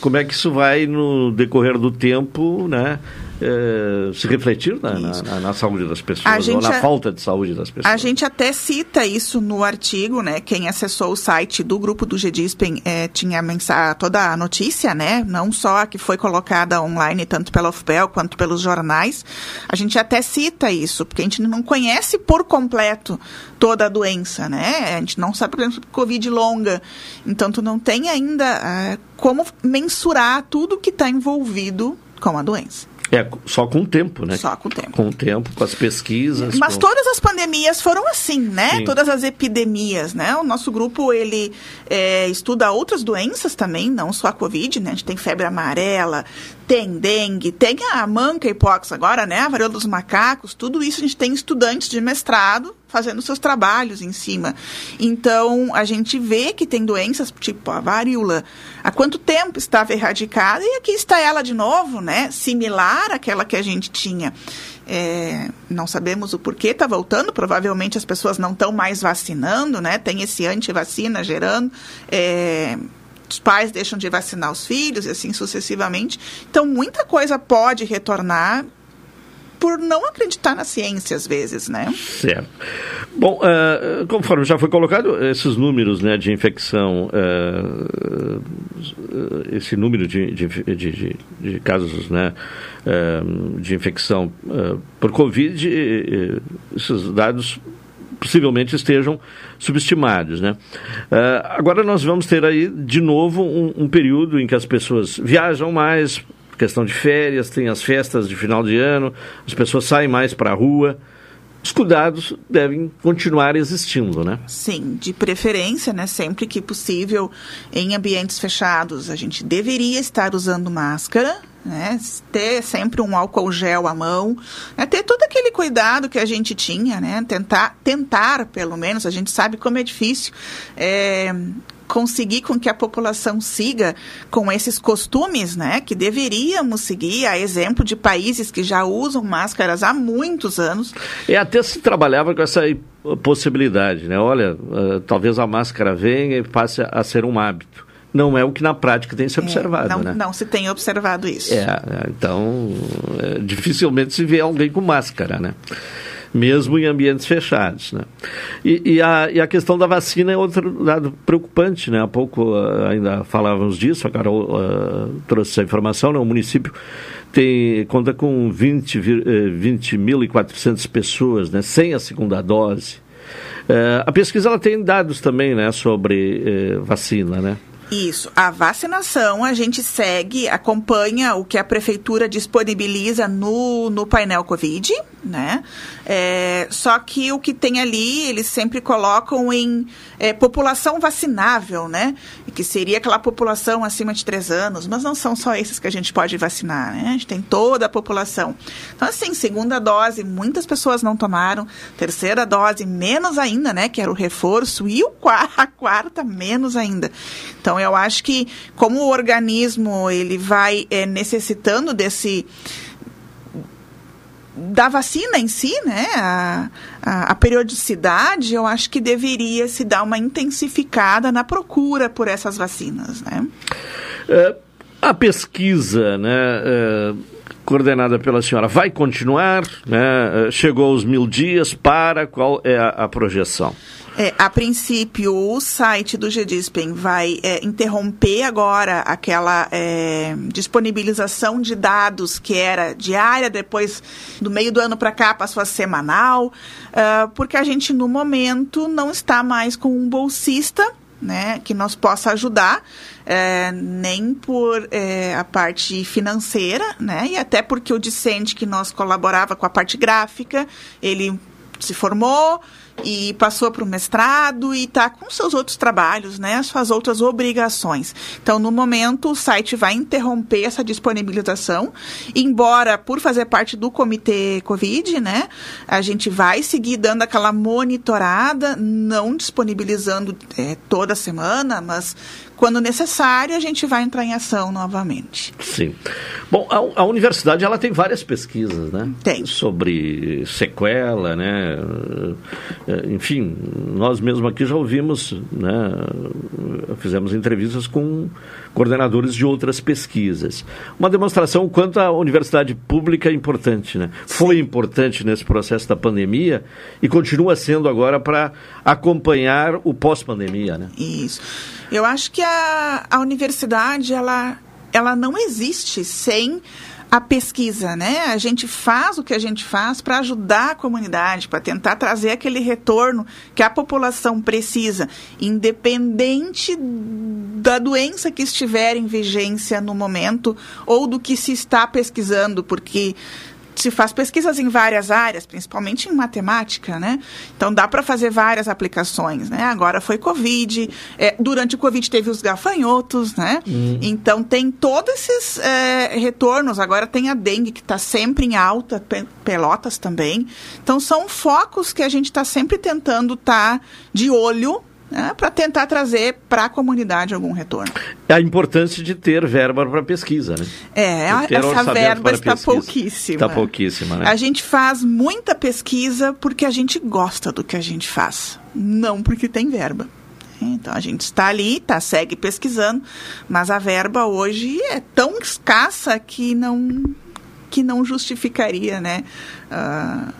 como é que isso vai no decorrer do tempo, né? Eh, se refletir na, na, na- saúde das A pessoas, ou gente na a- falta de saúde das pessoas. A gente até cita isso no artigo, né? Quem acessou o site do grupo do GDISPEN eh, tinha mensa toda a notícia, né? Não só a que foi colocada online, tanto pela UFPEL quanto pelos jornais. A gente até cita isso, porque a gente não conhece por completo toda a doença, né? A gente não sabe, por exemplo, Covid longa. Então, tu não tem ainda eh, como mensurar tudo que está envolvido com a doença. É, só com o tempo, né? Só com o tempo. Com o tempo, com as pesquisas. Mas com... todas as pandemias foram assim, né? Sim. Todas as epidemias, né? O nosso grupo, ele é, estuda outras doenças também, não só a Covid, né? A gente tem febre amarela, tem dengue, tem a monkeypox agora, né? A varíola dos macacos, tudo isso a gente tem estudantes de mestrado fazendo seus trabalhos em cima. Então, a gente vê que tem doenças tipo a varíola. Há quanto tempo estava erradicada e aqui está ela de novo, né? Similar àquela que a gente tinha. É, não sabemos o porquê, está voltando. Provavelmente as pessoas não estão mais vacinando, né? Tem esse antivacina gerando. É, os pais deixam de vacinar os filhos e assim sucessivamente. Então, muita coisa pode retornar por não acreditar na ciência, às vezes, né? Certo. Bom, eh, conforme já foi colocado, esses números né, de infecção, eh, eh, esse número de, de, de, de- casos né, eh, de infecção por Covid, esses dados possivelmente estejam subestimados, né? Eh, agora nós vamos ter aí de novo um, um período em que as pessoas viajam mais, questão de férias, tem as festas de final de ano, as pessoas saem mais para a rua. Os cuidados devem continuar existindo, né? Sim, de preferência, né? Sempre que possível, em ambientes fechados, a gente deveria estar usando máscara, né? Ter sempre um álcool gel à mão, né? ter todo aquele cuidado que a gente tinha, né? Tentar, tentar, pelo menos, a gente sabe como é difícil. é, conseguir com que a população siga com esses costumes, né, que deveríamos seguir, a exemplo de países que já usam máscaras há muitos anos. E até se trabalhava com essa possibilidade, né? Olha, eh, talvez a máscara venha e passe a ser um hábito. Não é o que na prática tem se observado, não, né? não se tem observado isso. É, é, então é, dificilmente se vê alguém com máscara, né? Mesmo em ambientes fechados, né? E, e a, e a questão da vacina é outro dado preocupante, né? Há pouco ah, ainda falávamos disso, a Carol ah, trouxe essa informação, né? O município tem, conta com 20 vir- eh, 20.400 pessoas, né? Sem a segunda dose. Eh, a pesquisa ela tem dados também, né? Sobre eh, vacina, né? Isso. A vacinação a gente segue, acompanha o que a prefeitura disponibiliza no, no painel Covid, né? É, só que o que tem ali, eles sempre colocam em é, população vacinável, né? Que seria aquela população acima de três anos, mas não são só esses que a gente pode vacinar, né? A gente tem toda a população. Então, assim, segunda dose, muitas pessoas não tomaram. Terceira dose, menos ainda, né? Que era o reforço. E o qua- a quarta, menos ainda. Então, eu acho que como o organismo ele vai eh, necessitando desse da vacina em si, né, a, a, a periodicidade, eu acho que deveria se dar uma intensificada na procura por essas vacinas, né? É, a pesquisa, né, é, coordenada pela senhora, vai continuar? Né? É, Chegou aos mil dias. Para qual é a, a projeção? É, a princípio, o site do GDISPEN vai é, interromper agora aquela é, disponibilização de dados que era diária, depois do meio do ano para cá passou a semanal, ah, porque a gente, no momento, não está mais com um bolsista né, que nos possa ajudar, é, nem por é, a parte financeira, né, e até porque o discente que nós colaborava com a parte gráfica, ele se formou e passou para o mestrado e está com seus outros trabalhos, né, suas outras obrigações. Então, no momento, o site vai interromper essa disponibilização, embora por fazer parte do comitê Covid, né, a gente vai seguir dando aquela monitorada, não disponibilizando é, toda semana, mas quando necessário, a gente vai entrar em ação novamente. Sim. Bom, a, a universidade ela tem várias pesquisas, né? Tem. Sobre sequela, né? Eh, Enfim, nós mesmos aqui já ouvimos, né? Fizemos entrevistas com coordenadores de outras pesquisas. Uma demonstração quanto a universidade pública é importante, né? Foi importante nesse processo da pandemia e continua sendo agora para acompanhar o pós-pandemia, né? Isso. Eu acho que a, a universidade, ela, ela não existe sem a pesquisa, né? A gente faz o que a gente faz para ajudar a comunidade, para tentar trazer aquele retorno que a população precisa, independente da doença que estiver em vigência no momento ou do que se está pesquisando, porque se faz pesquisas em várias áreas, principalmente em matemática, né? Então dá para fazer várias aplicações, né? Agora foi Covid, é, durante o Covid teve os gafanhotos, né? Hum. Então tem todos esses é, retornos. Agora tem a dengue que está sempre em alta, Pe- Pelotas também. Então são focos que a gente está sempre tentando estar de olho. Né, para tentar trazer para a comunidade algum retorno. A importância de ter verba para pesquisa, né? É, essa verba está pesquisa. pouquíssima. Está pouquíssima, né? A gente faz muita pesquisa porque a gente gosta do que a gente faz, não porque tem verba. Então a gente está ali, tá, segue pesquisando, mas a verba hoje é tão escassa que não que não justificaria, né? Ah,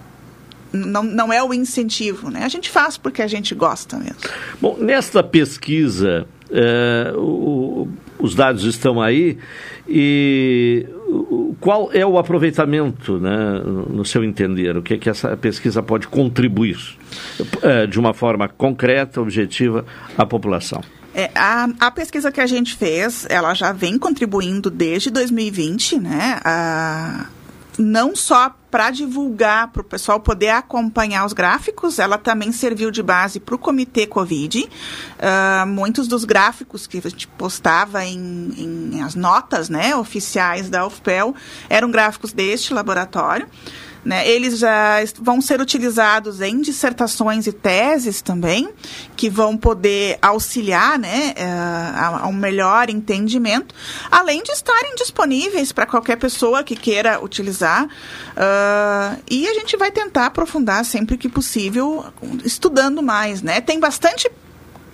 não, não é o incentivo, né? A gente faz porque a gente gosta mesmo. Bom, nesta pesquisa, eh, o- os dados estão aí e qual é o aproveitamento, né, no seu entender? O que, é que essa pesquisa pode contribuir eh, de uma forma concreta, objetiva à população? É, a, a pesquisa que a gente fez, ela já vem contribuindo desde 2020, né? A- não só para divulgar, para o pessoal poder acompanhar os gráficos, ela também serviu de base para o Comitê Covid. Ah, muitos dos gráficos que a gente postava em, em as notas né, oficiais da UFPEL eram gráficos deste laboratório. Né, eles já vão ser utilizados em dissertações e teses também, que vão poder auxiliar né, eh, a, a um melhor entendimento, além de estarem disponíveis para qualquer pessoa que queira utilizar. ah, e a gente vai tentar aprofundar sempre que possível, estudando mais. Né? Tem bastante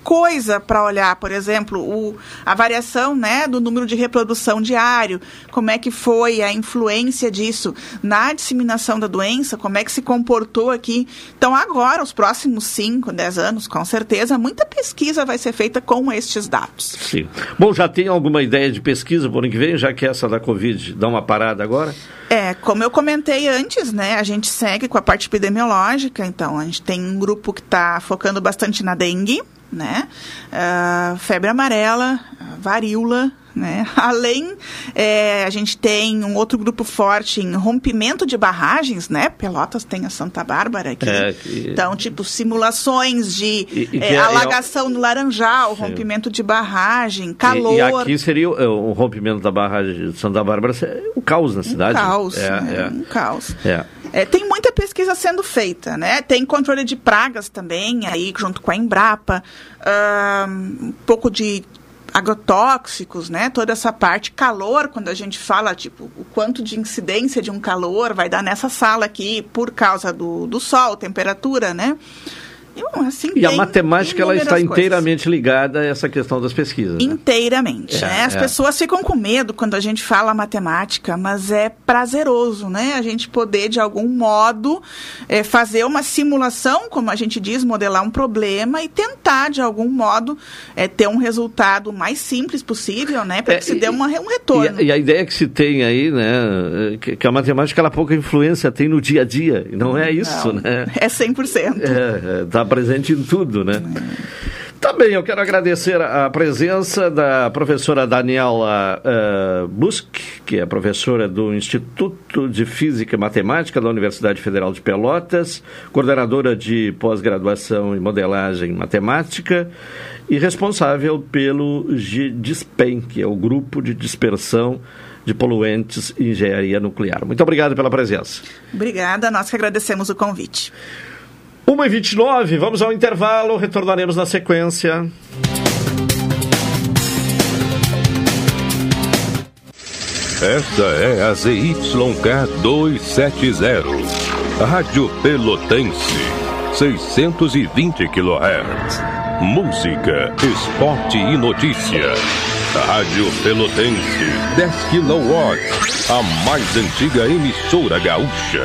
coisa para olhar, por exemplo, o, a variação né, do número de reprodução diário, como é que foi a influência disso na disseminação da doença, como é que se comportou aqui. Então, agora, os próximos 5, 10 anos, com certeza, muita pesquisa vai ser feita com estes dados. Sim. Bom, já tem alguma ideia de pesquisa por ano que vem, já que essa da Covid dá uma parada agora? É, como eu comentei antes, né, a gente segue com a parte epidemiológica, então a gente tem um grupo que está focando bastante na dengue, né, ah, febre amarela, varíola, né, além é, a gente tem um outro grupo forte em rompimento de barragens, né, Pelotas tem a Santa Bárbara aqui, É, que- então tipo simulações de E- e que é, é- alagação no Laranjal, rompimento de barragem, calor... E, e aqui seria o, o rompimento da barragem de Santa Bárbara, o caos na cidade. caos, É, né, um caos. é, é. É, tem muita pesquisa sendo feita, né? Tem controle de pragas também, aí junto com a Embrapa, um pouco de agrotóxicos, né? Toda essa parte calor, quando a gente fala, tipo, o quanto de incidência de um calor vai dar nessa sala aqui por causa do, do sol, temperatura, né? E, bom, assim, E a tem matemática ela está coisas. inteiramente ligada a essa questão das pesquisas. né? Inteiramente. É, né? As é. pessoas ficam com medo quando a gente fala matemática, mas é prazeroso, né? A gente poder, de algum modo, eh, fazer uma simulação, como a gente diz, modelar um problema e tentar, de algum modo, eh, ter um resultado mais simples possível, né? Para É, que se dê uma, um retorno. E, e a ideia que se tem aí, né, que, que a matemática ela pouca influência tem no dia a dia, não é isso, Não, né? É 100%. Está presente em tudo, né? Também eu quero agradecer a presença da professora Daniela eh, Busk, que é professora do Instituto de Física e Matemática da Universidade Federal de Pelotas, coordenadora de pós-graduação em modelagem matemática e responsável pelo GDISPEN, que é o Grupo de Dispersão de Poluentes e Engenharia Nuclear. Muito obrigado pela presença. Obrigada, nós que agradecemos o convite. 1h29, vamos ao intervalo, retornaremos na sequência. Esta é a ZYK270, Rádio Pelotense, 620 kHz. Música, esporte e notícia. Rádio Pelotense, 10 kW, a mais antiga emissora gaúcha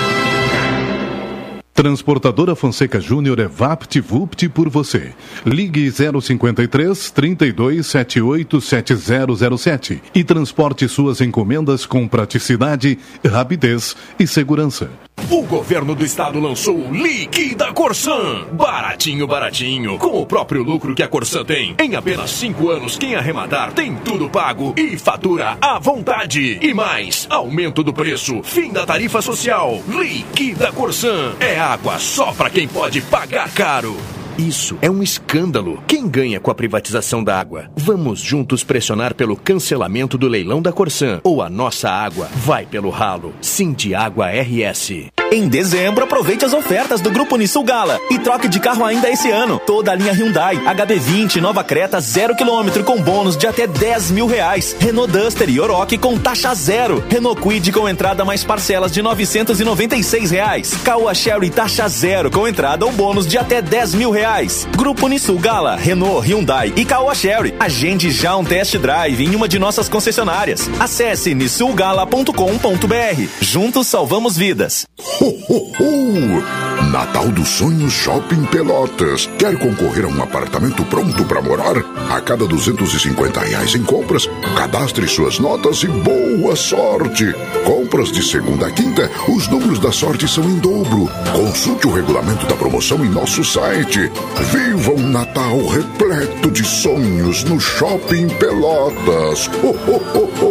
Transportadora Fonseca Júnior é VaptVupt por você. Ligue 053 32 78 7007 e transporte suas encomendas com praticidade, rapidez e segurança. O governo do estado lançou o Liquida Corsan. Baratinho, baratinho. Com o próprio lucro que a Corsan tem. Em apenas cinco anos, quem arrematar tem tudo pago e fatura à vontade. E mais, aumento do preço, fim da tarifa social. Liquida Corsan. É água só pra quem pode pagar caro. Isso é um escândalo. Quem ganha com a privatização da água? Vamos juntos pressionar pelo cancelamento do leilão da Corsan. Ou a nossa água vai pelo ralo. Sim de Água RS. Em dezembro, aproveite as ofertas do Grupo Nissul Gala e troque de carro ainda esse ano. Toda a linha Hyundai, HB20, Nova Creta, 0km com bônus de até 10 mil reais. Renault Duster e Oroch com taxa zero. Renault Quid com entrada mais parcelas de 996 reais. Caoa Sherry taxa zero com entrada ou bônus de até 10 mil reais. Grupo Nissul Gala, Renault, Hyundai e Caoa Sherry. Agende já um test drive em uma de nossas concessionárias. Acesse nissulgala.com.br. Juntos salvamos vidas. Ho, ho, ho! Natal dos Sonhos Shopping Pelotas. Quer concorrer a um apartamento pronto para morar? A cada 250 reais em compras, cadastre suas notas e boa sorte! Compras de segunda a quinta, os números da sorte são em dobro. Consulte o regulamento da promoção em nosso site. Viva um Natal repleto de sonhos no Shopping Pelotas. Ho, ho, ho, ho!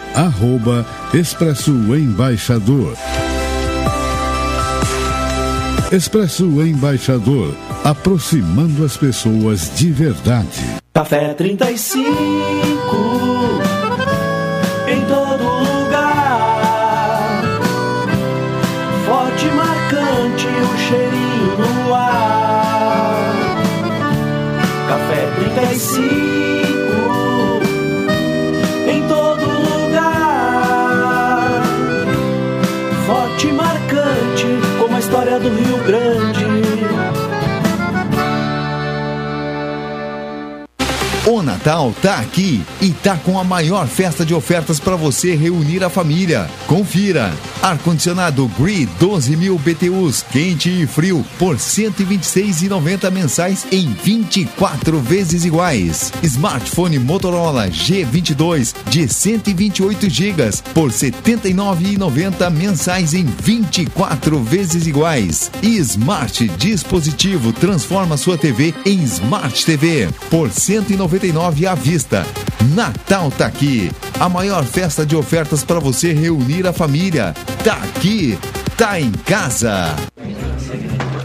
arroba Expresso Embaixador. Expresso Embaixador, aproximando as pessoas de verdade. Café 35 em todo lugar. Forte marcante o cheirinho no ar. Café 35 do Rio Grande. O Natal tá aqui e tá com a maior festa de ofertas para você reunir a família. Confira. Ar-condicionado Gree 12 mil BTUs, quente e frio, por R$ 126,90 mensais em 24 vezes iguais. Smartphone Motorola G22 de 128 GB por R$ 79,90 mensais em 24 vezes iguais. E Smart Dispositivo transforma sua TV em Smart TV por R$ 199 à vista. Natal tá aqui. A maior festa de ofertas para você reunir a família. Tá aqui. Tá em casa.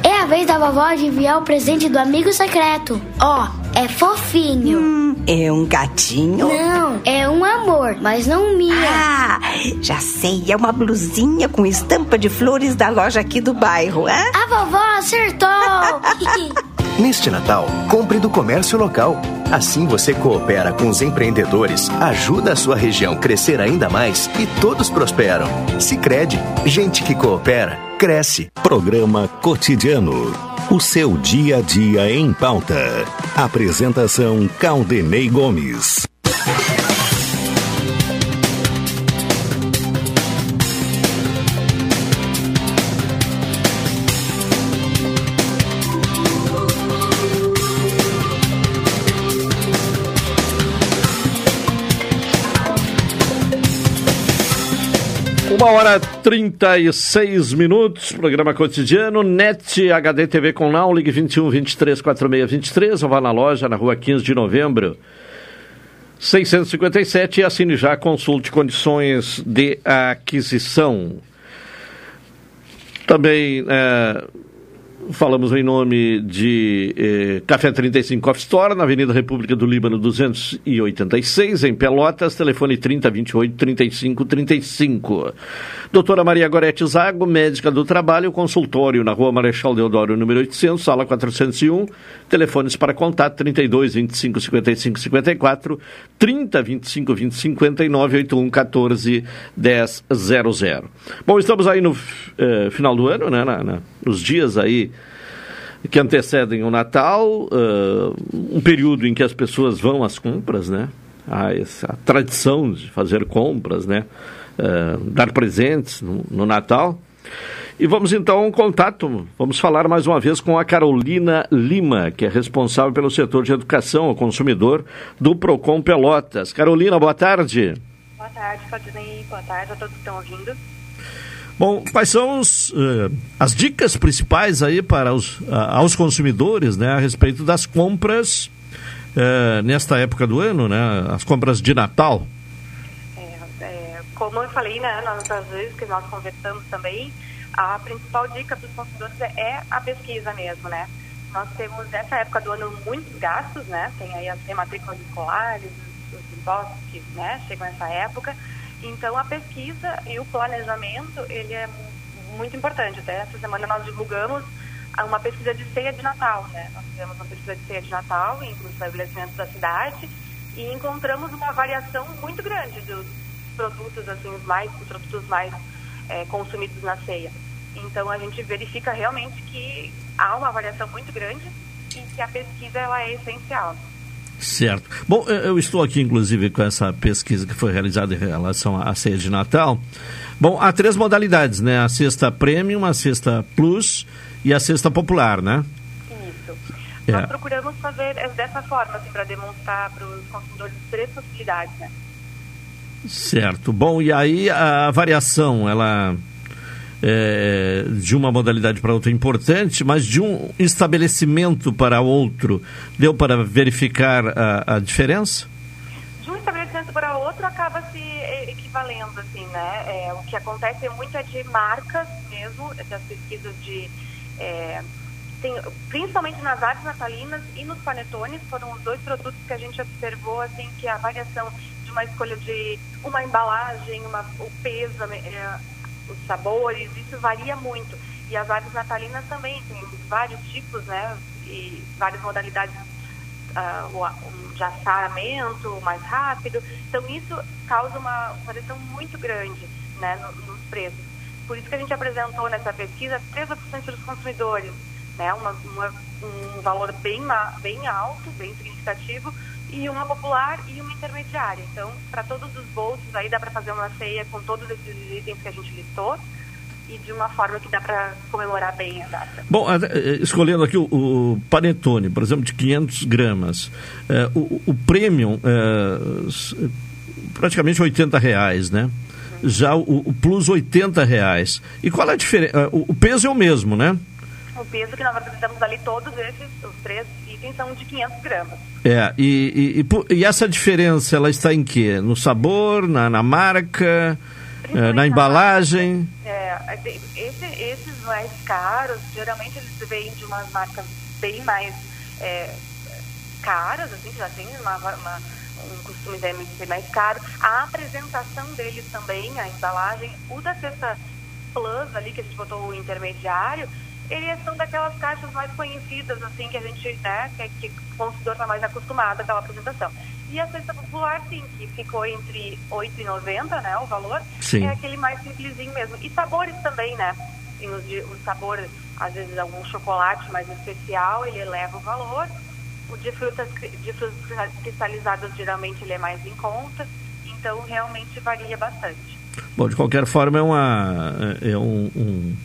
É a vez da vovó adivinhar o presente do amigo secreto. Ó, é fofinho. É um gatinho? Não, é um amor, mas não minha. Ah, já sei, é uma blusinha com estampa de flores da loja aqui do bairro, é? A vovó acertou! Neste Natal, compre do comércio local. Assim você coopera com os empreendedores, ajuda a sua região crescer ainda mais e todos prosperam. Sicredi, gente que coopera, cresce. Programa Cotidiano. O seu dia a dia em pauta. Apresentação Caldenei Gomes. Uma hora 36 minutos, programa cotidiano, NET HD TV com Now, ligue 21 23 46 23, ou vá na loja na rua 15 de novembro, 657 e assine já, consulte condições de aquisição. Também eh, falamos em nome de eh, Café 35 Coffee Store, na Avenida República do Líbano 286, em Pelotas, telefone 3028 35 35. Doutora Maria Gorete Zago, médica do trabalho, consultório na Rua Marechal Deodoro, número 800, sala 401, telefones para contato 32 25 55 54, 30 25 20 59, 81 14 10 00. Bom, estamos aí no eh, final do ano, né, na, na, nos dias aí que antecedem o Natal, uh, um período em que as pessoas vão às compras, né? Há essa tradição de fazer compras, né? Uh, dar presentes no, no, Natal. E vamos então ao contato, vamos falar mais uma vez com a Carolina Lima, que é responsável pelo setor de educação ao consumidor do Procon Pelotas. Carolina, boa tarde. Boa tarde, Claudinei. Boa tarde a todos que estão ouvindo. Bom, quais são os, uh, as dicas principais aí para os, uh, aos consumidores né, a respeito das compras uh, nesta época do ano, né, as compras de Natal? É, é, como eu falei né, nas outras vezes que nós conversamos também, a principal dica dos consumidores é, é a pesquisa mesmo, né? Nós temos nessa época do ano muitos gastos, né? Tem aí as rematrículas escolares, os impostos que né, chegam nessa época. Então, a pesquisa e o planejamento, ele é muito importante. Até essa semana nós divulgamos uma pesquisa de ceia de Natal, né? Nós fizemos uma pesquisa de ceia de Natal em alguns estabelecimentos da cidade e encontramos uma variação muito grande dos produtos, assim, mais, os produtos mais é, consumidos na ceia. Então, a gente verifica realmente que há uma variação muito grande e que a pesquisa, ela é essencial. Certo. Bom, eu estou aqui, inclusive, com essa pesquisa que foi realizada em relação à ceia de Natal. Bom, há três modalidades, né? A cesta premium, a cesta plus e a cesta popular, né? Isso. É. Nós procuramos fazer dessa forma, assim, para demonstrar para os consumidores três possibilidades, né? Certo. Bom, e aí a variação, ela é, de uma modalidade para outra importante, mas de um estabelecimento para outro, deu para verificar a, a diferença? De um estabelecimento para outro acaba se equivalendo, assim, né? É, o que acontece muito é de marcas mesmo, das pesquisas de... É, tem, principalmente nas artes natalinas e nos panetones, foram os dois produtos que a gente observou, assim, que a variação de uma escolha de uma embalagem, uma, o peso, é, os sabores, isso varia muito. E as aves natalinas também tem vários tipos, né? E várias modalidades uh, de assamento mais rápido. Então isso causa uma variação muito grande né, nos preços. Por isso que a gente apresentou nessa pesquisa três opções para os consumidores. Né, uma, uma, um valor bem, bem alto, bem significativo, e uma popular e uma intermediária. Então, para todos os bolsos, aí dá para fazer uma ceia com todos esses itens que a gente listou e de uma forma que dá para comemorar bem a data. Bom, a- eh, escolhendo aqui o, o panetone, por exemplo, de 500 gramas, eh, o, o premium, eh, s- praticamente 80 reais, né? Já o, o plus 80 reais. E qual é a diferença? O, o peso é o mesmo, né? O peso que nós apresentamos ali, todos esses, os três são de 500 gramas. É, e, e, e e essa diferença, ela está em quê? No sabor, na, na marca, eh, na embalagem? É, esse- esses mais caros, geralmente eles vêm de umas marcas bem mais é, caras, assim, já tem uma, uma- um costume de ser mais caro. A apresentação deles também, a embalagem, o da cesta plus ali, que a gente botou o intermediário, eles são daquelas caixas mais conhecidas, assim, que a gente, né, que, que o consumidor está mais acostumado àquela apresentação. E a cesta popular, sim, que ficou entre R$ 8,90, né, o valor, Sim. é aquele mais simplesinho mesmo. E sabores também, né? Tem os, de, o sabor, às vezes algum chocolate mais especial, ele eleva o valor. O de frutas, de frutas cristalizadas, geralmente, ele é mais em conta. Então, realmente varia bastante. Bom, de qualquer forma, é uma, é um, um-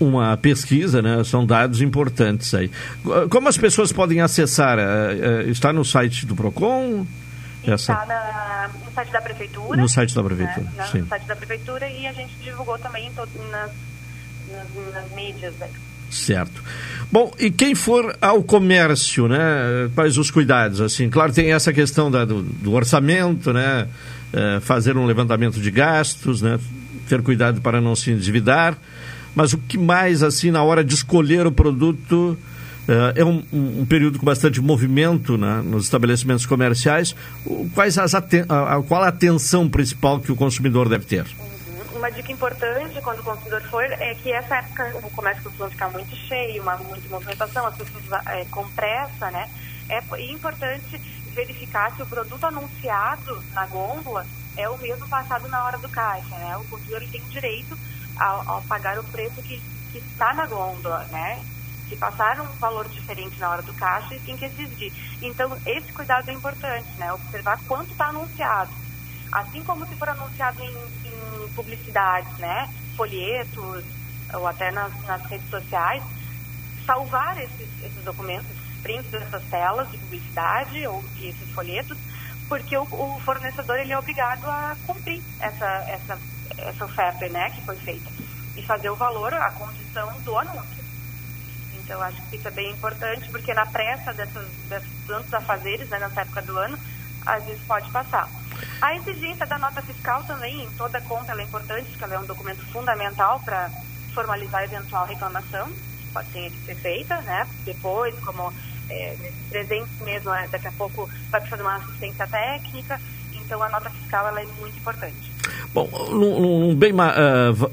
uma pesquisa, né? São dados importantes aí. Como as pessoas podem acessar? Eh, eh, Está no site do PROCON? Essa... Está na- no site da prefeitura. No site da prefeitura, né? Sim. No site da prefeitura e a gente divulgou também em to- nas, nas, nas mídias. Né? Certo. Bom, e quem for ao comércio, né? Quais os cuidados? Assim, claro, tem essa questão da- do, do orçamento, né? eh, fazer um levantamento de gastos, né? Ter cuidado para não se endividar. Mas o que mais, assim, na hora de escolher o produto, eh, é um, um- período com bastante movimento né, nos estabelecimentos comerciais. O- Quais as aten a, qual a atenção principal que o consumidor deve ter? Uma dica importante quando o consumidor for é que essa época o comércio costuma ficar muito cheio, uma muita movimentação, as pessoas é, com pressa, né? É p- importante verificar se o produto anunciado na gôndola é o mesmo passado na hora do caixa, né? O consumidor tem direito ao, ao pagar o preço que, que está na gôndola, né? Se passar um valor diferente na hora do caixa, ele tem que exigir. Então, esse cuidado é importante, né? Observar quanto está anunciado. Assim como se for anunciado em, em publicidades, né? Folhetos, ou até nas, nas redes sociais, salvar esses, esses documentos, esses prints dessas telas de publicidade ou e esses folhetos, porque o, o fornecedor ele é obrigado a cumprir essa, essa, essa oferta né, que foi feita e fazer o valor, a condição do anúncio. Então, acho que isso é bem importante, porque na pressa dessas, desses tantos afazeres, né, nessa época do ano, às vezes pode passar. A exigência da nota fiscal também, em toda conta, ela é importante, porque ela é um documento fundamental para formalizar eventual reclamação, que pode ter que ser feita, né? Depois, como é, nesses presentes mesmo, né, daqui a pouco vai precisar de uma assistência técnica, então a nota fiscal ela é muito importante. Bom, num, bem v-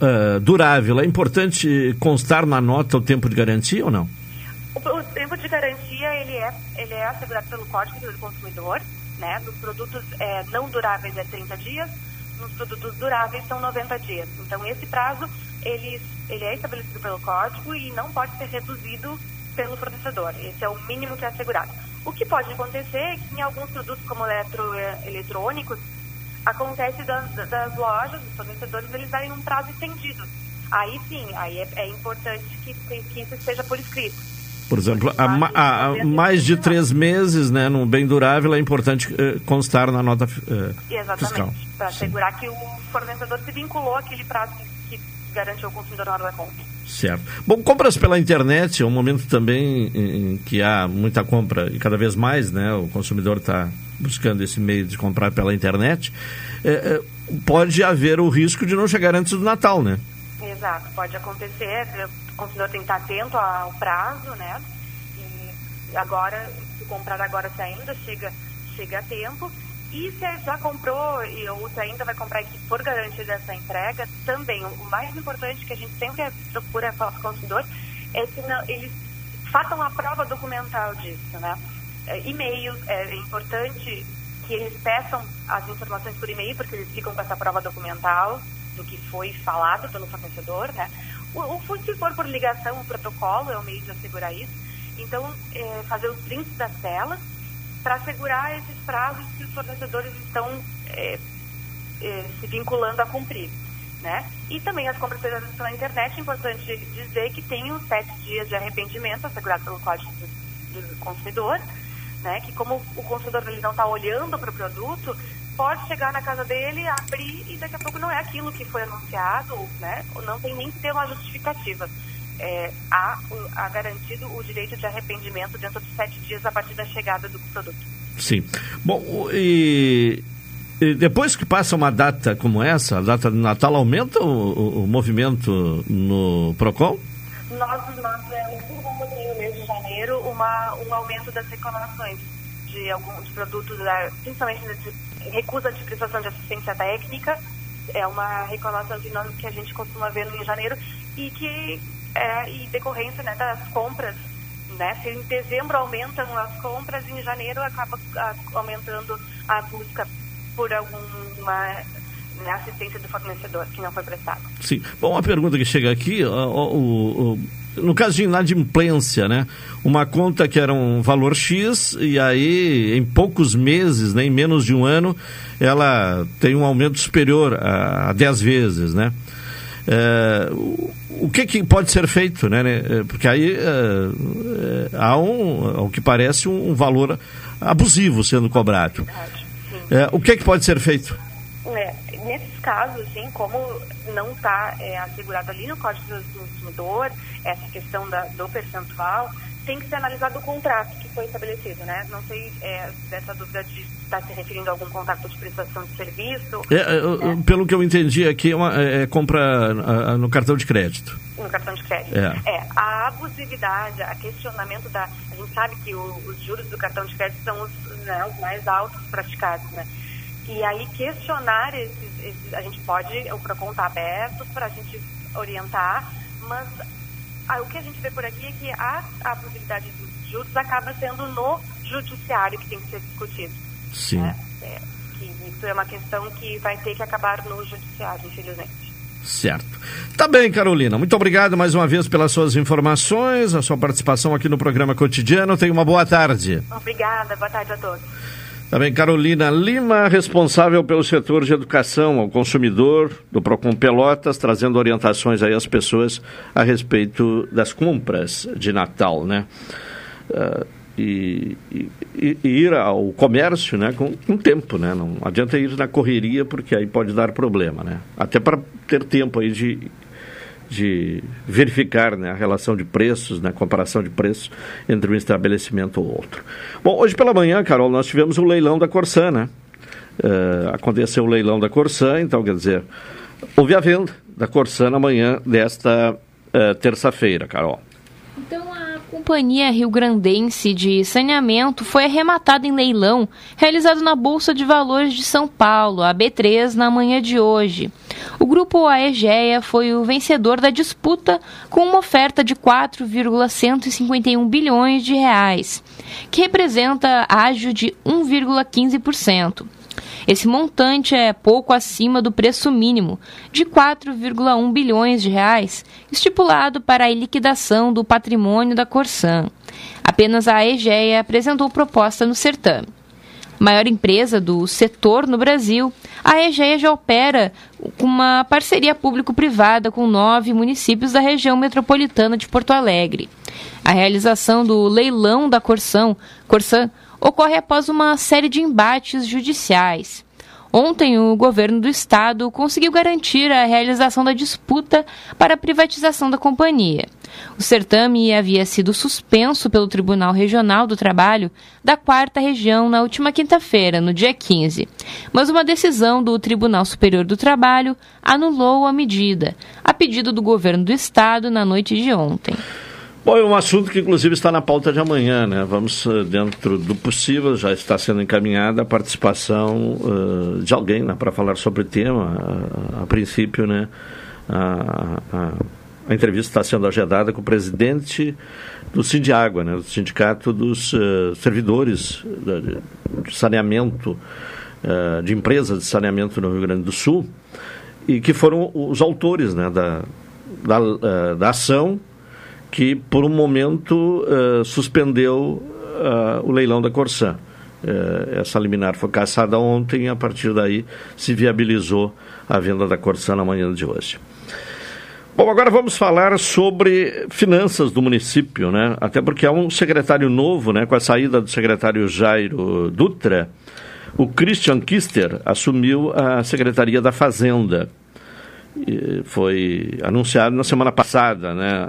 ah, durável, é importante constar na nota o tempo de garantia ou não? O, o tempo de garantia ele é, ele é assegurado pelo Código do Consumidor, né? Nos produtos é, não duráveis é 30 dias, nos produtos duráveis são 90 dias. Então esse prazo ele, ele é estabelecido pelo Código e não pode ser reduzido pelo fornecedor. Esse é o mínimo que é assegurado. O que pode acontecer é que em alguns produtos como eletro, eh, eletrônicos acontece das, das lojas, dos fornecedores, eles darem um prazo estendido. Aí sim, aí é, é importante que, que isso esteja por escrito. Por exemplo, há, ma- há- há mais de três meses, né, num bem durável, é importante eh, constar na nota eh, fiscal. Exatamente, para assegurar que o fornecedor se vinculou àquele prazo que, que garantiu o consumidor na hora da compra. Certo. Bom, compras pela internet é um momento também em que há muita compra e cada vez mais, né? O consumidor está buscando esse meio de comprar pela internet. É, é, pode haver o risco de não chegar antes do Natal, né? Exato, pode acontecer, o consumidor tem que estar atento ao prazo, né? E agora, se comprar agora se ainda chega, chega a tempo. E se já comprou e, ou se ainda vai comprar e que for garantida essa entrega, também o mais importante que a gente sempre procura falar para o consumidor é que não, eles façam a prova documental disso, né? É, E-mails, é importante que eles peçam as informações por e-mail, porque eles ficam com essa prova documental do que foi falado pelo fornecedor, né? O, o se for por ligação, o protocolo é o meio de assegurar isso. Então, é, fazer os prints das telas para assegurar esses prazos que os fornecedores estão é, é, se vinculando a cumprir. Né? E também as compras feitas pela internet, é importante dizer que tem os sete dias de arrependimento assegurado pelo Código do, do Consumidor, né? que como o consumidor ele não está olhando para o produto, pode chegar na casa dele, abrir e daqui a pouco não é aquilo que foi anunciado, né? não tem nem que ter uma justificativa. É, há, há garantido o direito de arrependimento dentro de sete dias a partir da chegada do produto. Sim. Bom, e depois que passa uma data como essa, a data de Natal, aumenta o, o, movimento no PROCON? Nós, nós é, observamos no mês de janeiro uma, um aumento das reclamações de alguns produtos, principalmente de recusa de prestação de assistência técnica. É uma reclamação que, nós, que a gente costuma ver no em janeiro e que é e decorrência né, das compras né? Se em dezembro aumentam as compras, em janeiro acaba a, aumentando a busca por alguma né, assistência do fornecedor que não foi prestado. Sim. Bom, uma pergunta que chega aqui, o, o, o, no caso de inadimplência, né? Uma conta que era um valor X e aí em poucos meses, né, em menos de um ano, ela tem um aumento superior a, a 10 vezes, né? É, o que, que, pode ser feito, né? né? Porque aí é, é, há um, ao que parece, um, um valor abusivo sendo cobrado. É, o que, que pode ser feito? É, nesses casos, assim, como não está é, assegurado ali no Código do Consumidor, essa questão da, do percentual, tem que ser analisado o contrato que foi estabelecido, né? Não sei é, dessa dúvida de estar se referindo a algum contrato de prestação de serviço. É, né? Pelo que eu entendi aqui, é, uma, é, é compra no cartão de crédito. No cartão de crédito. É. é. a abusividade, a questionamento da... A gente sabe que o, os juros do cartão de crédito são os, né, os mais altos praticados, né? E aí questionar esses, esses a gente pode, o PROCON está aberto para a gente orientar, mas ah, o que a gente vê por aqui é que a, a possibilidade dos juros acaba sendo no judiciário que tem que ser discutido. Sim. Né? É, que isso é uma questão que vai ter que acabar no judiciário, infelizmente. Certo. Tá bem, Carolina. Muito obrigado mais uma vez pelas suas informações, a sua participação aqui no programa cotidiano. Tenha uma boa tarde. Obrigada, boa tarde a todos. Também Carolina Lima, responsável pelo setor de educação ao consumidor do Procon Pelotas, trazendo orientações aí às pessoas a respeito das compras de Natal, né? Uh, e, e, e, ir ao comércio, né, com, com tempo, né? Não adianta ir na correria porque aí pode dar problema, né? Até para ter tempo aí de de verificar né, a relação de preços, né, a comparação de preços entre um estabelecimento ou outro. Bom, hoje pela manhã, Carol, nós tivemos o leilão da Corsã, né? Uh, aconteceu o leilão da Corsã, então quer dizer, houve a venda da Corsã na manhã desta uh, terça-feira, Carol. Então Companhia Rio Grandense de Saneamento foi arrematada em leilão realizado na Bolsa de Valores de São Paulo, a B3, na manhã de hoje. O grupo Aegea foi o vencedor da disputa com uma oferta de 4,151 bilhões de reais, que representa ágio de 1,15%. Esse montante é pouco acima do preço mínimo de 4,1 bilhões de reais estipulado para a liquidação do patrimônio da Corsan. Apenas a Egea apresentou proposta no certame maior empresa do setor no Brasil, a EGEA já opera com uma parceria público-privada com nove municípios da região metropolitana de Porto Alegre. A realização do leilão da Corsan, ocorre após uma série de embates judiciais. Ontem, o governo do estado conseguiu garantir a realização da disputa para a privatização da companhia. O certame havia sido suspenso pelo Tribunal Regional do Trabalho da Quarta Região na última quinta-feira, no dia 15. Mas uma decisão do Tribunal Superior do Trabalho anulou a medida, a pedido do governo do estado na noite de ontem. Bom, é um assunto que inclusive está na pauta de amanhã, né? Vamos, eh, dentro do possível, já está sendo encaminhada a participação uh, de alguém né, para falar sobre o tema. A, a princípio, né? A, a, entrevista está sendo agendada com o presidente do Sindiágua, né? Do Sindicato dos uh, Servidores de Saneamento, uh, de Empresas de Saneamento no Rio Grande do Sul, e que foram os autores né, da, da, da ação que por um momento uh, suspendeu uh, o leilão da Corsã. Eh, essa liminar foi caçada ontem e a partir daí se viabilizou a venda da Corsã na manhã de hoje. Bom, agora vamos falar sobre finanças do município, né? Até porque há um secretário novo, né? Com a saída do secretário Jairo Dutra, o Christian Kister assumiu a Secretaria da Fazenda. E foi anunciado na semana passada, né?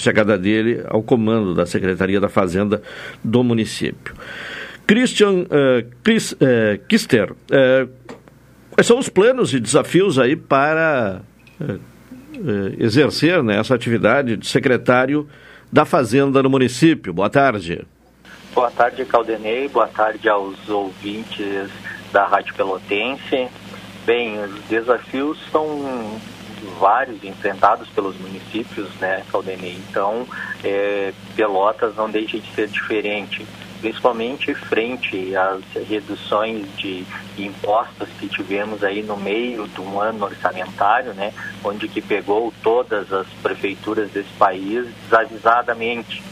Chegada dele ao comando da Secretaria da Fazenda do município. Christian uh, Chris, uh, Kister, uh, quais são os planos e desafios aí para exercer né, essa atividade de secretário da Fazenda no município? Boa tarde. Boa tarde, Caldenei. Boa tarde aos ouvintes da Rádio Pelotense. Bem, os desafios são vários enfrentados pelos municípios, né, Caldenei? Então, é, Pelotas não deixa de ser diferente principalmente frente às reduções de impostos que tivemos aí no meio de um ano orçamentário, né, onde que pegou todas as prefeituras desse país desavisadamente,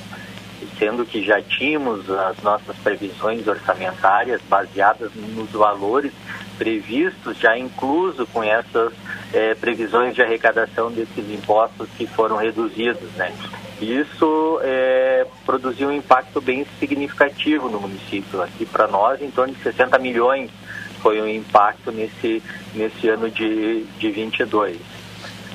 sendo que já tínhamos as nossas previsões orçamentárias baseadas nos valores previstos, já incluso com essas eh, previsões de arrecadação desses impostos que foram reduzidos, né. Isso é, produziu um impacto bem significativo no município. Aqui para nós, em torno de 60 milhões foi o impacto nesse, nesse ano de, de 22.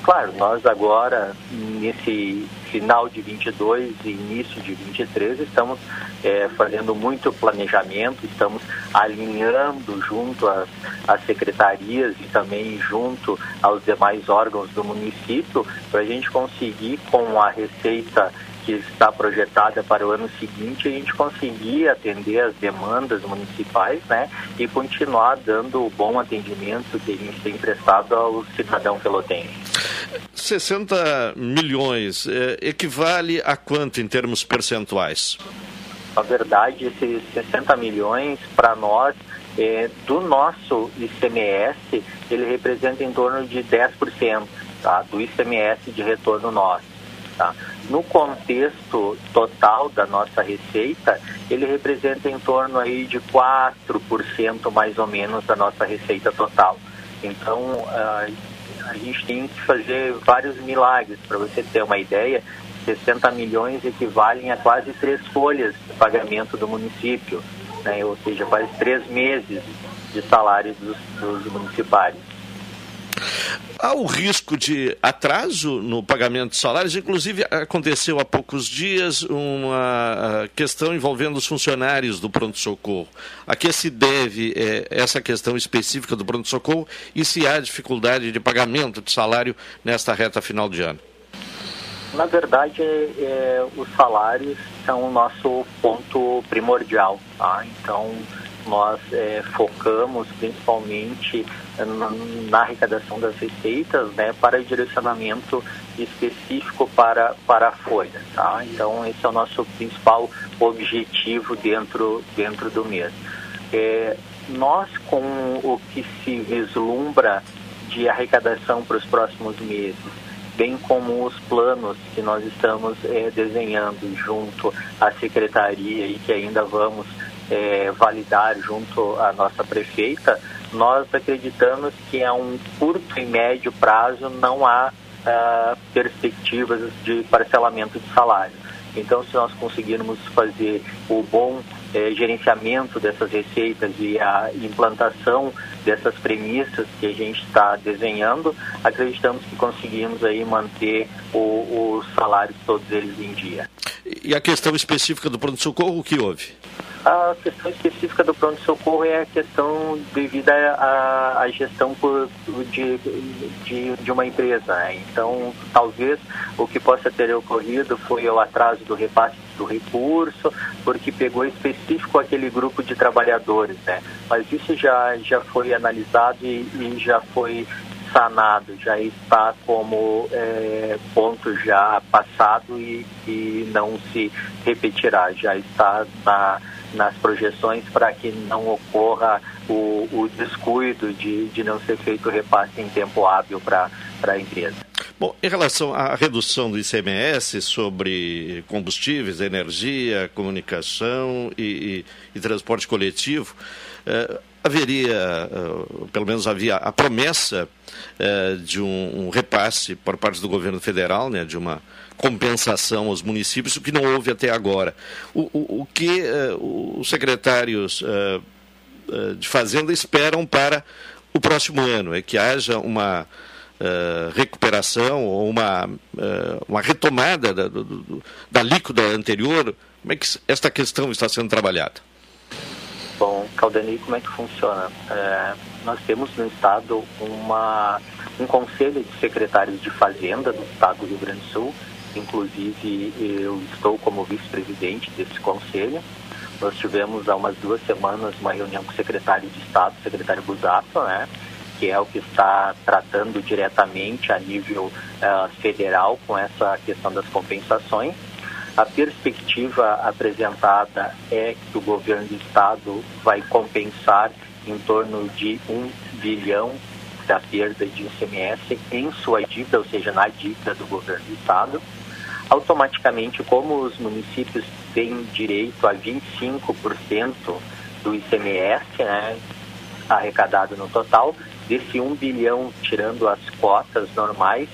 Claro, nós agora, nesse final de 22 e início de 23, estamos é, fazendo muito planejamento, estamos alinhando junto às, às secretarias e também junto aos demais órgãos do município para a gente conseguir, com a receita que está projetada para o ano seguinte, a gente conseguir atender as demandas municipais né, e continuar dando o bom atendimento que a gente tem prestado ao cidadão pelotense. 60 milhões eh, equivale a quanto em termos percentuais? Na verdade, esses 60 milhões, para nós, é, do nosso ICMS, ele representa em torno de 10% tá, do ICMS de retorno nosso. Tá? No contexto total da nossa receita, ele representa em torno aí de 4% mais ou menos da nossa receita total. Então, a gente tem que fazer vários milagres. Para você ter uma ideia, 60 milhões equivalem a quase três folhas de pagamento do município, né? ou seja, quase três meses de salário dos, dos municipais. Há o risco de atraso no pagamento de salários, inclusive aconteceu há poucos dias uma questão envolvendo os funcionários do pronto-socorro. A que se deve é, essa questão específica do pronto-socorro e se há dificuldade de pagamento de salário nesta reta final de ano? Na verdade, é, os salários são o nosso ponto primordial. Tá? Então, nós é, focamos principalmente na arrecadação das receitas né, para direcionamento específico para, para a folha. Tá? Então, esse é o nosso principal objetivo dentro, dentro do mês. É, nós, com o que se vislumbra de arrecadação para os próximos meses, bem como os planos que nós estamos é, desenhando junto à secretaria e que ainda vamos é, validar junto à nossa prefeita, nós acreditamos que a um curto e médio prazo não há uh, perspectivas de parcelamento de salário. Então, se nós conseguirmos fazer o bom eh, gerenciamento dessas receitas e a implantação dessas premissas que a gente está desenhando, acreditamos que conseguimos aí manter os salários todos eles em dia. E a questão específica do pronto-socorro, o que houve? A questão específica do pronto-socorro é a questão devido à, à gestão por, de, de, de, uma empresa. Né? Então, talvez o que possa ter ocorrido foi o atraso do repasse do recurso, porque pegou específico aquele grupo de trabalhadores. Né? Mas isso já, já foi analisado e, e já foi sanado, já está como é, ponto já passado e, e não se repetirá, já está na nas projeções para que não ocorra o, o descuido de, de não ser feito repasse em tempo hábil para a empresa. Bom, em relação à redução do ICMS sobre combustíveis, energia, comunicação e, e, e transporte coletivo, eh, haveria, eh, pelo menos havia a promessa eh, de um, repasse por parte do governo federal, né, de uma compensação aos municípios, o que não houve até agora. O, o, o que eh, os secretários de Fazenda esperam para o próximo ano? É que haja uma Uh, recuperação ou uma, uh, uma retomada da, do, do, da líquida anterior? Como é que esta questão está sendo trabalhada? Bom, Caldani, como é que funciona? É, nós temos no Estado uma, um conselho de secretários de Fazenda do Estado do Rio Grande do Sul, inclusive eu estou como vice-presidente desse conselho. Nós tivemos há umas duas semanas uma reunião com o secretário de Estado, o secretário Busato, né? que é o que está tratando diretamente a nível uh, federal com essa questão das compensações. A perspectiva apresentada é que o governo do estado vai compensar em torno de um bilhão da perda de ICMS em sua dívida, ou seja, na dívida do governo do estado. Automaticamente, como os municípios têm direito a 25% do ICMS né, arrecadado no total, desse 1 bilhão, tirando as cotas normais,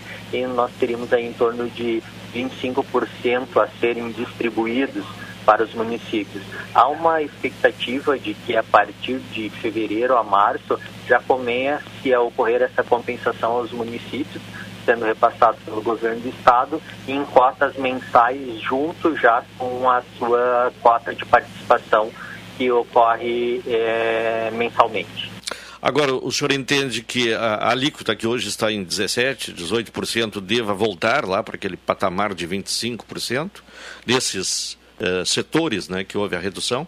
nós teríamos aí em torno de 25% a serem distribuídos para os municípios. Há uma expectativa de que a partir de fevereiro a março já comece a ocorrer essa compensação aos municípios, sendo repassado pelo governo do estado em cotas mensais junto já com a sua cota de participação que ocorre é, mensalmente. Agora, o senhor entende que a, alíquota que hoje está em 17%, 18%, deva voltar lá para aquele patamar de 25% desses uh, setores né, que houve a redução?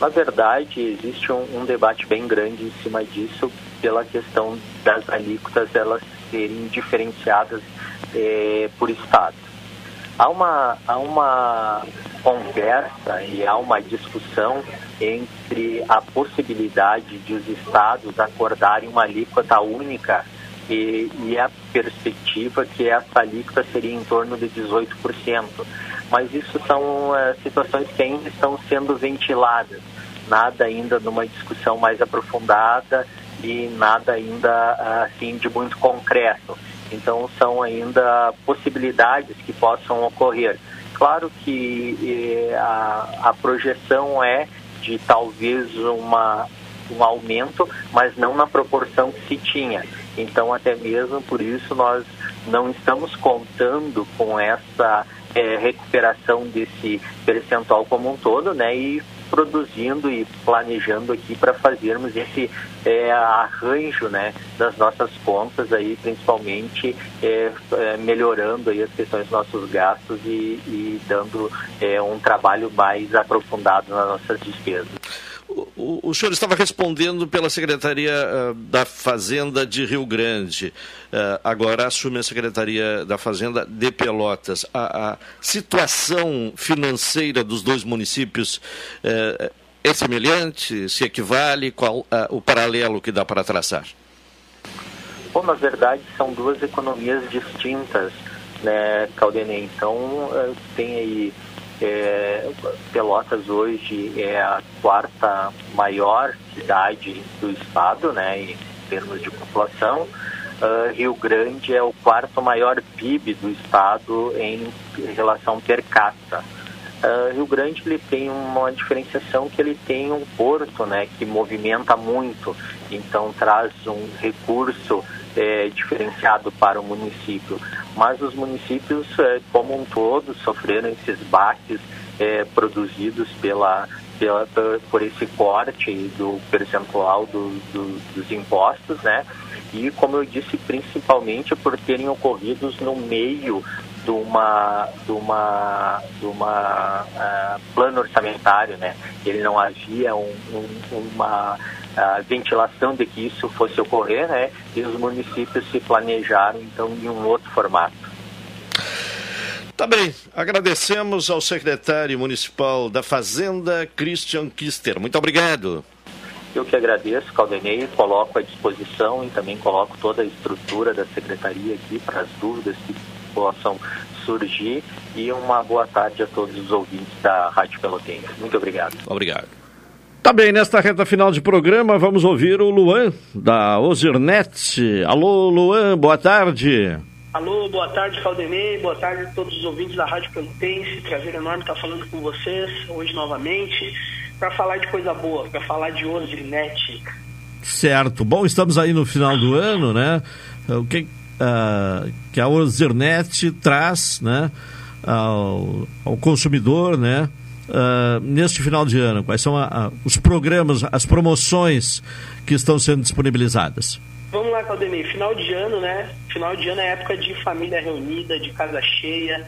Na verdade, existe um, um, debate bem grande em cima disso pela questão das alíquotas elas serem diferenciadas eh, por estado. Há uma, há uma conversa e há uma discussão entre a possibilidade de os estados acordarem uma alíquota única e, e a perspectiva que essa alíquota seria em torno de 18%. Mas isso são uh, situações que ainda estão sendo ventiladas, nada ainda numa discussão mais aprofundada e nada ainda assim de muito concreto. Então são ainda possibilidades que possam ocorrer. Claro que eh, a, a projeção é de talvez uma, um aumento, mas não na proporção que se tinha. Então, até mesmo por isso, nós não estamos contando com essa é, recuperação desse percentual como um todo, né? E produzindo e planejando aqui para fazermos esse é, arranjo né, das nossas contas aí, principalmente é, é, melhorando aí as questões dos nossos gastos e, e dando é, um trabalho mais aprofundado nas nossas despesas. O, senhor estava respondendo pela Secretaria uh, da Fazenda de Rio Grande, uh, agora assume a Secretaria da Fazenda de Pelotas. A, a situação financeira dos dois municípios uh, é semelhante? Se equivale? Qual o paralelo que dá para traçar? Bom, na verdade, são duas economias distintas, né, Caldenei? Então, tem aí é, Pelotas hoje é a quarta maior cidade do estado, né, em termos de população. Uh, Rio Grande é o quarto maior PIB do estado em relação per capita. Uh, Rio Grande ele tem uma diferenciação que ele tem um porto, né, que movimenta muito, então traz um recurso é, diferenciado para o município. Mas os municípios, é, como um todo, sofreram esses baques é, produzidos pela, pela, por esse corte do percentual do, do, dos impostos, né? E, como eu disse, principalmente por terem ocorrido no meio de uma, de uma, de uma uh, plano orçamentário, né? Ele não havia um, um, uma a ventilação de que isso fosse ocorrer, né? E os municípios se planejaram então em um outro formato. Tá bem, agradecemos ao secretário municipal da Fazenda, Christian Kister. Muito obrigado. Eu que agradeço, Caldenei, coloco à disposição e também coloco toda a estrutura da secretaria aqui para as dúvidas que possam surgir e uma boa tarde a todos os ouvintes da Rádio Pelotense. Muito obrigado. Obrigado. Tá bem, nesta reta final de programa, vamos ouvir o Luan, da Ozirnet. Alô, Luan, boa tarde. Alô, boa tarde, Caldenei, boa tarde a todos os ouvintes da Rádio Pelotense. Prazer enorme estar falando com vocês hoje novamente para falar de coisa boa, para falar de Ozirnet. Certo. Bom, estamos aí no final do ano, né? O que, ah, que a Ozirnet traz, né? Ao, ao consumidor, né? Ah, neste final de ano? Quais são a- a- os programas, as promoções que estão sendo disponibilizadas? Vamos lá, Caldenei. Final de ano, né? Final de ano é época de família reunida, de casa cheia,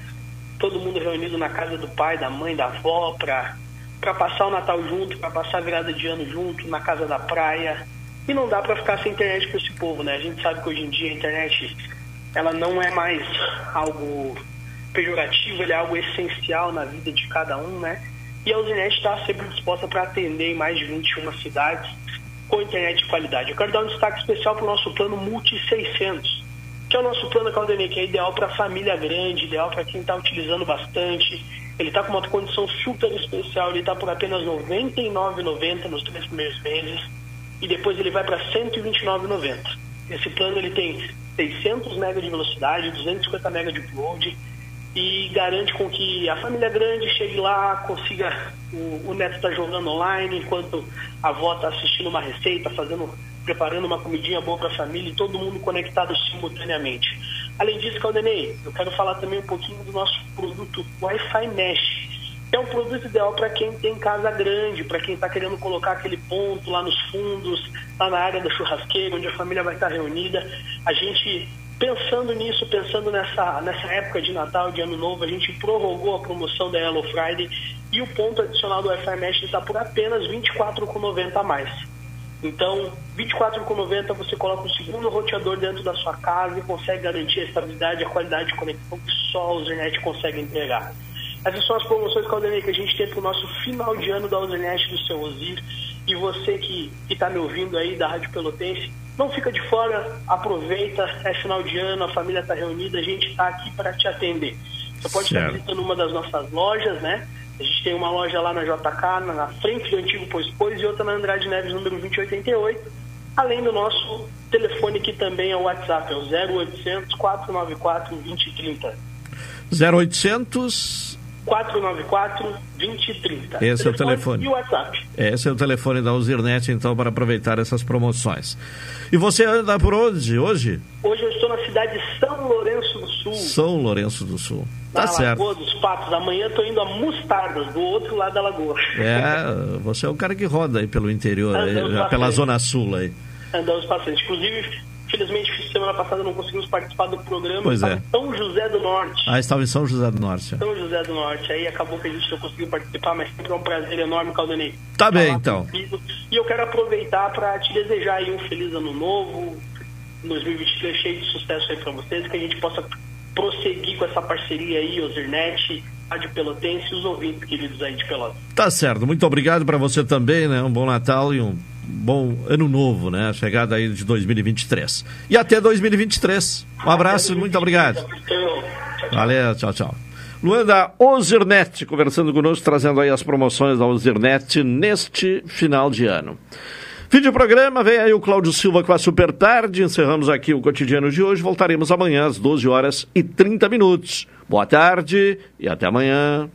todo mundo reunido na casa do pai, da mãe, da avó, pra, pra passar o Natal junto, pra passar a virada de ano junto, na casa da praia. E não dá pra ficar sem internet com esse povo, né? A gente sabe que hoje em dia a internet, ela não é mais algo pejorativo, ele é algo essencial na vida de cada um, né? E a Usinet está sempre disposta para atender em mais de 21 cidades com internet de qualidade. Eu quero dar um destaque especial para o nosso plano Multi 600, que é o nosso plano Caldenei, que é ideal para família grande, ideal para quem está utilizando bastante. Ele está com uma condição super especial, ele está por apenas R$ 99,90 nos três primeiros meses e depois ele vai para R$ 129,90. Esse plano ele tem 600 MB de velocidade, 250 MB de upload e garante com que a família grande chegue lá, consiga o, o neto estar jogando online enquanto a avó está assistindo uma receita, fazendo, preparando uma comidinha boa para a família e todo mundo conectado simultaneamente. Além disso, Caldenei, eu quero falar também um pouquinho do nosso produto Wi-Fi Mesh, é um produto ideal para quem tem casa grande, para quem está querendo colocar aquele ponto lá nos fundos, lá na área da churrasqueira, onde a família vai estar reunida. A gente Pensando nisso, pensando nessa, nessa época de Natal, de Ano Novo, a gente prorrogou a promoção da Yellow Friday e o ponto adicional do Wi-Fi Mesh está por apenas R$ 24,90 a mais. Então, R$ 24,90 você coloca um segundo roteador dentro da sua casa e consegue garantir a estabilidade e a qualidade de conexão que só a Usernet consegue entregar. Essas são as promoções que a gente tem para o nosso final de ano da Usernet do seu Ozir. E você que está me ouvindo aí da Rádio Pelotense, não fica de fora, aproveita, é final de ano, a família está reunida, a gente está aqui para te atender. Você pode estar Certo. visitando uma das nossas lojas, né? A gente tem uma loja lá na JK, na- na frente do antigo Pois Pois, e outra na Andrade Neves, número 2088. Além do nosso telefone, que também é o WhatsApp, é o 0800 494 2030. 0800, 494 2030. Esse é o telefone. E o WhatsApp. esse é o telefone da Uzirnet, então, para aproveitar essas promoções. E você anda por onde hoje? Hoje eu estou na cidade de São Lourenço do Sul. São Lourenço do Sul. Tá na certo. Lagoa dos Patos. Amanhã estou indo a Mostardas, do outro lado da lagoa. É, você é o cara que roda aí pelo interior, aí, pela. Zona Sul aí. Andamos bastante. Inclusive, felizmente, semana passada não conseguimos participar do programa. Pois é. São José do Norte. Ah, estava em São José do Norte. São José do Norte. Aí acabou que a gente não conseguiu participar, mas sempre é um prazer enorme, Caldanei. Tá bem, então. contigo. E eu quero aproveitar para te desejar aí um feliz ano novo, 2023 cheio de sucesso aí para vocês, que a gente possa prosseguir com essa parceria aí, Ozirnet, Rádio Pelotense e os ouvintes queridos aí de Pelotas. Tá certo. Muito obrigado para você também, né? Um bom Natal e um bom ano novo, né? A chegada aí de 2023. E até 2023. Um abraço e muito obrigado. Valeu, tchau, tchau. Luan da Ozirnet, conversando conosco, trazendo aí as promoções da Ozirnet neste final de ano. Fim de programa, vem aí o Cláudio Silva com a Super Tarde. Encerramos aqui o cotidiano de hoje. Voltaremos amanhã às 12 horas e 30 minutos. Boa tarde e até amanhã.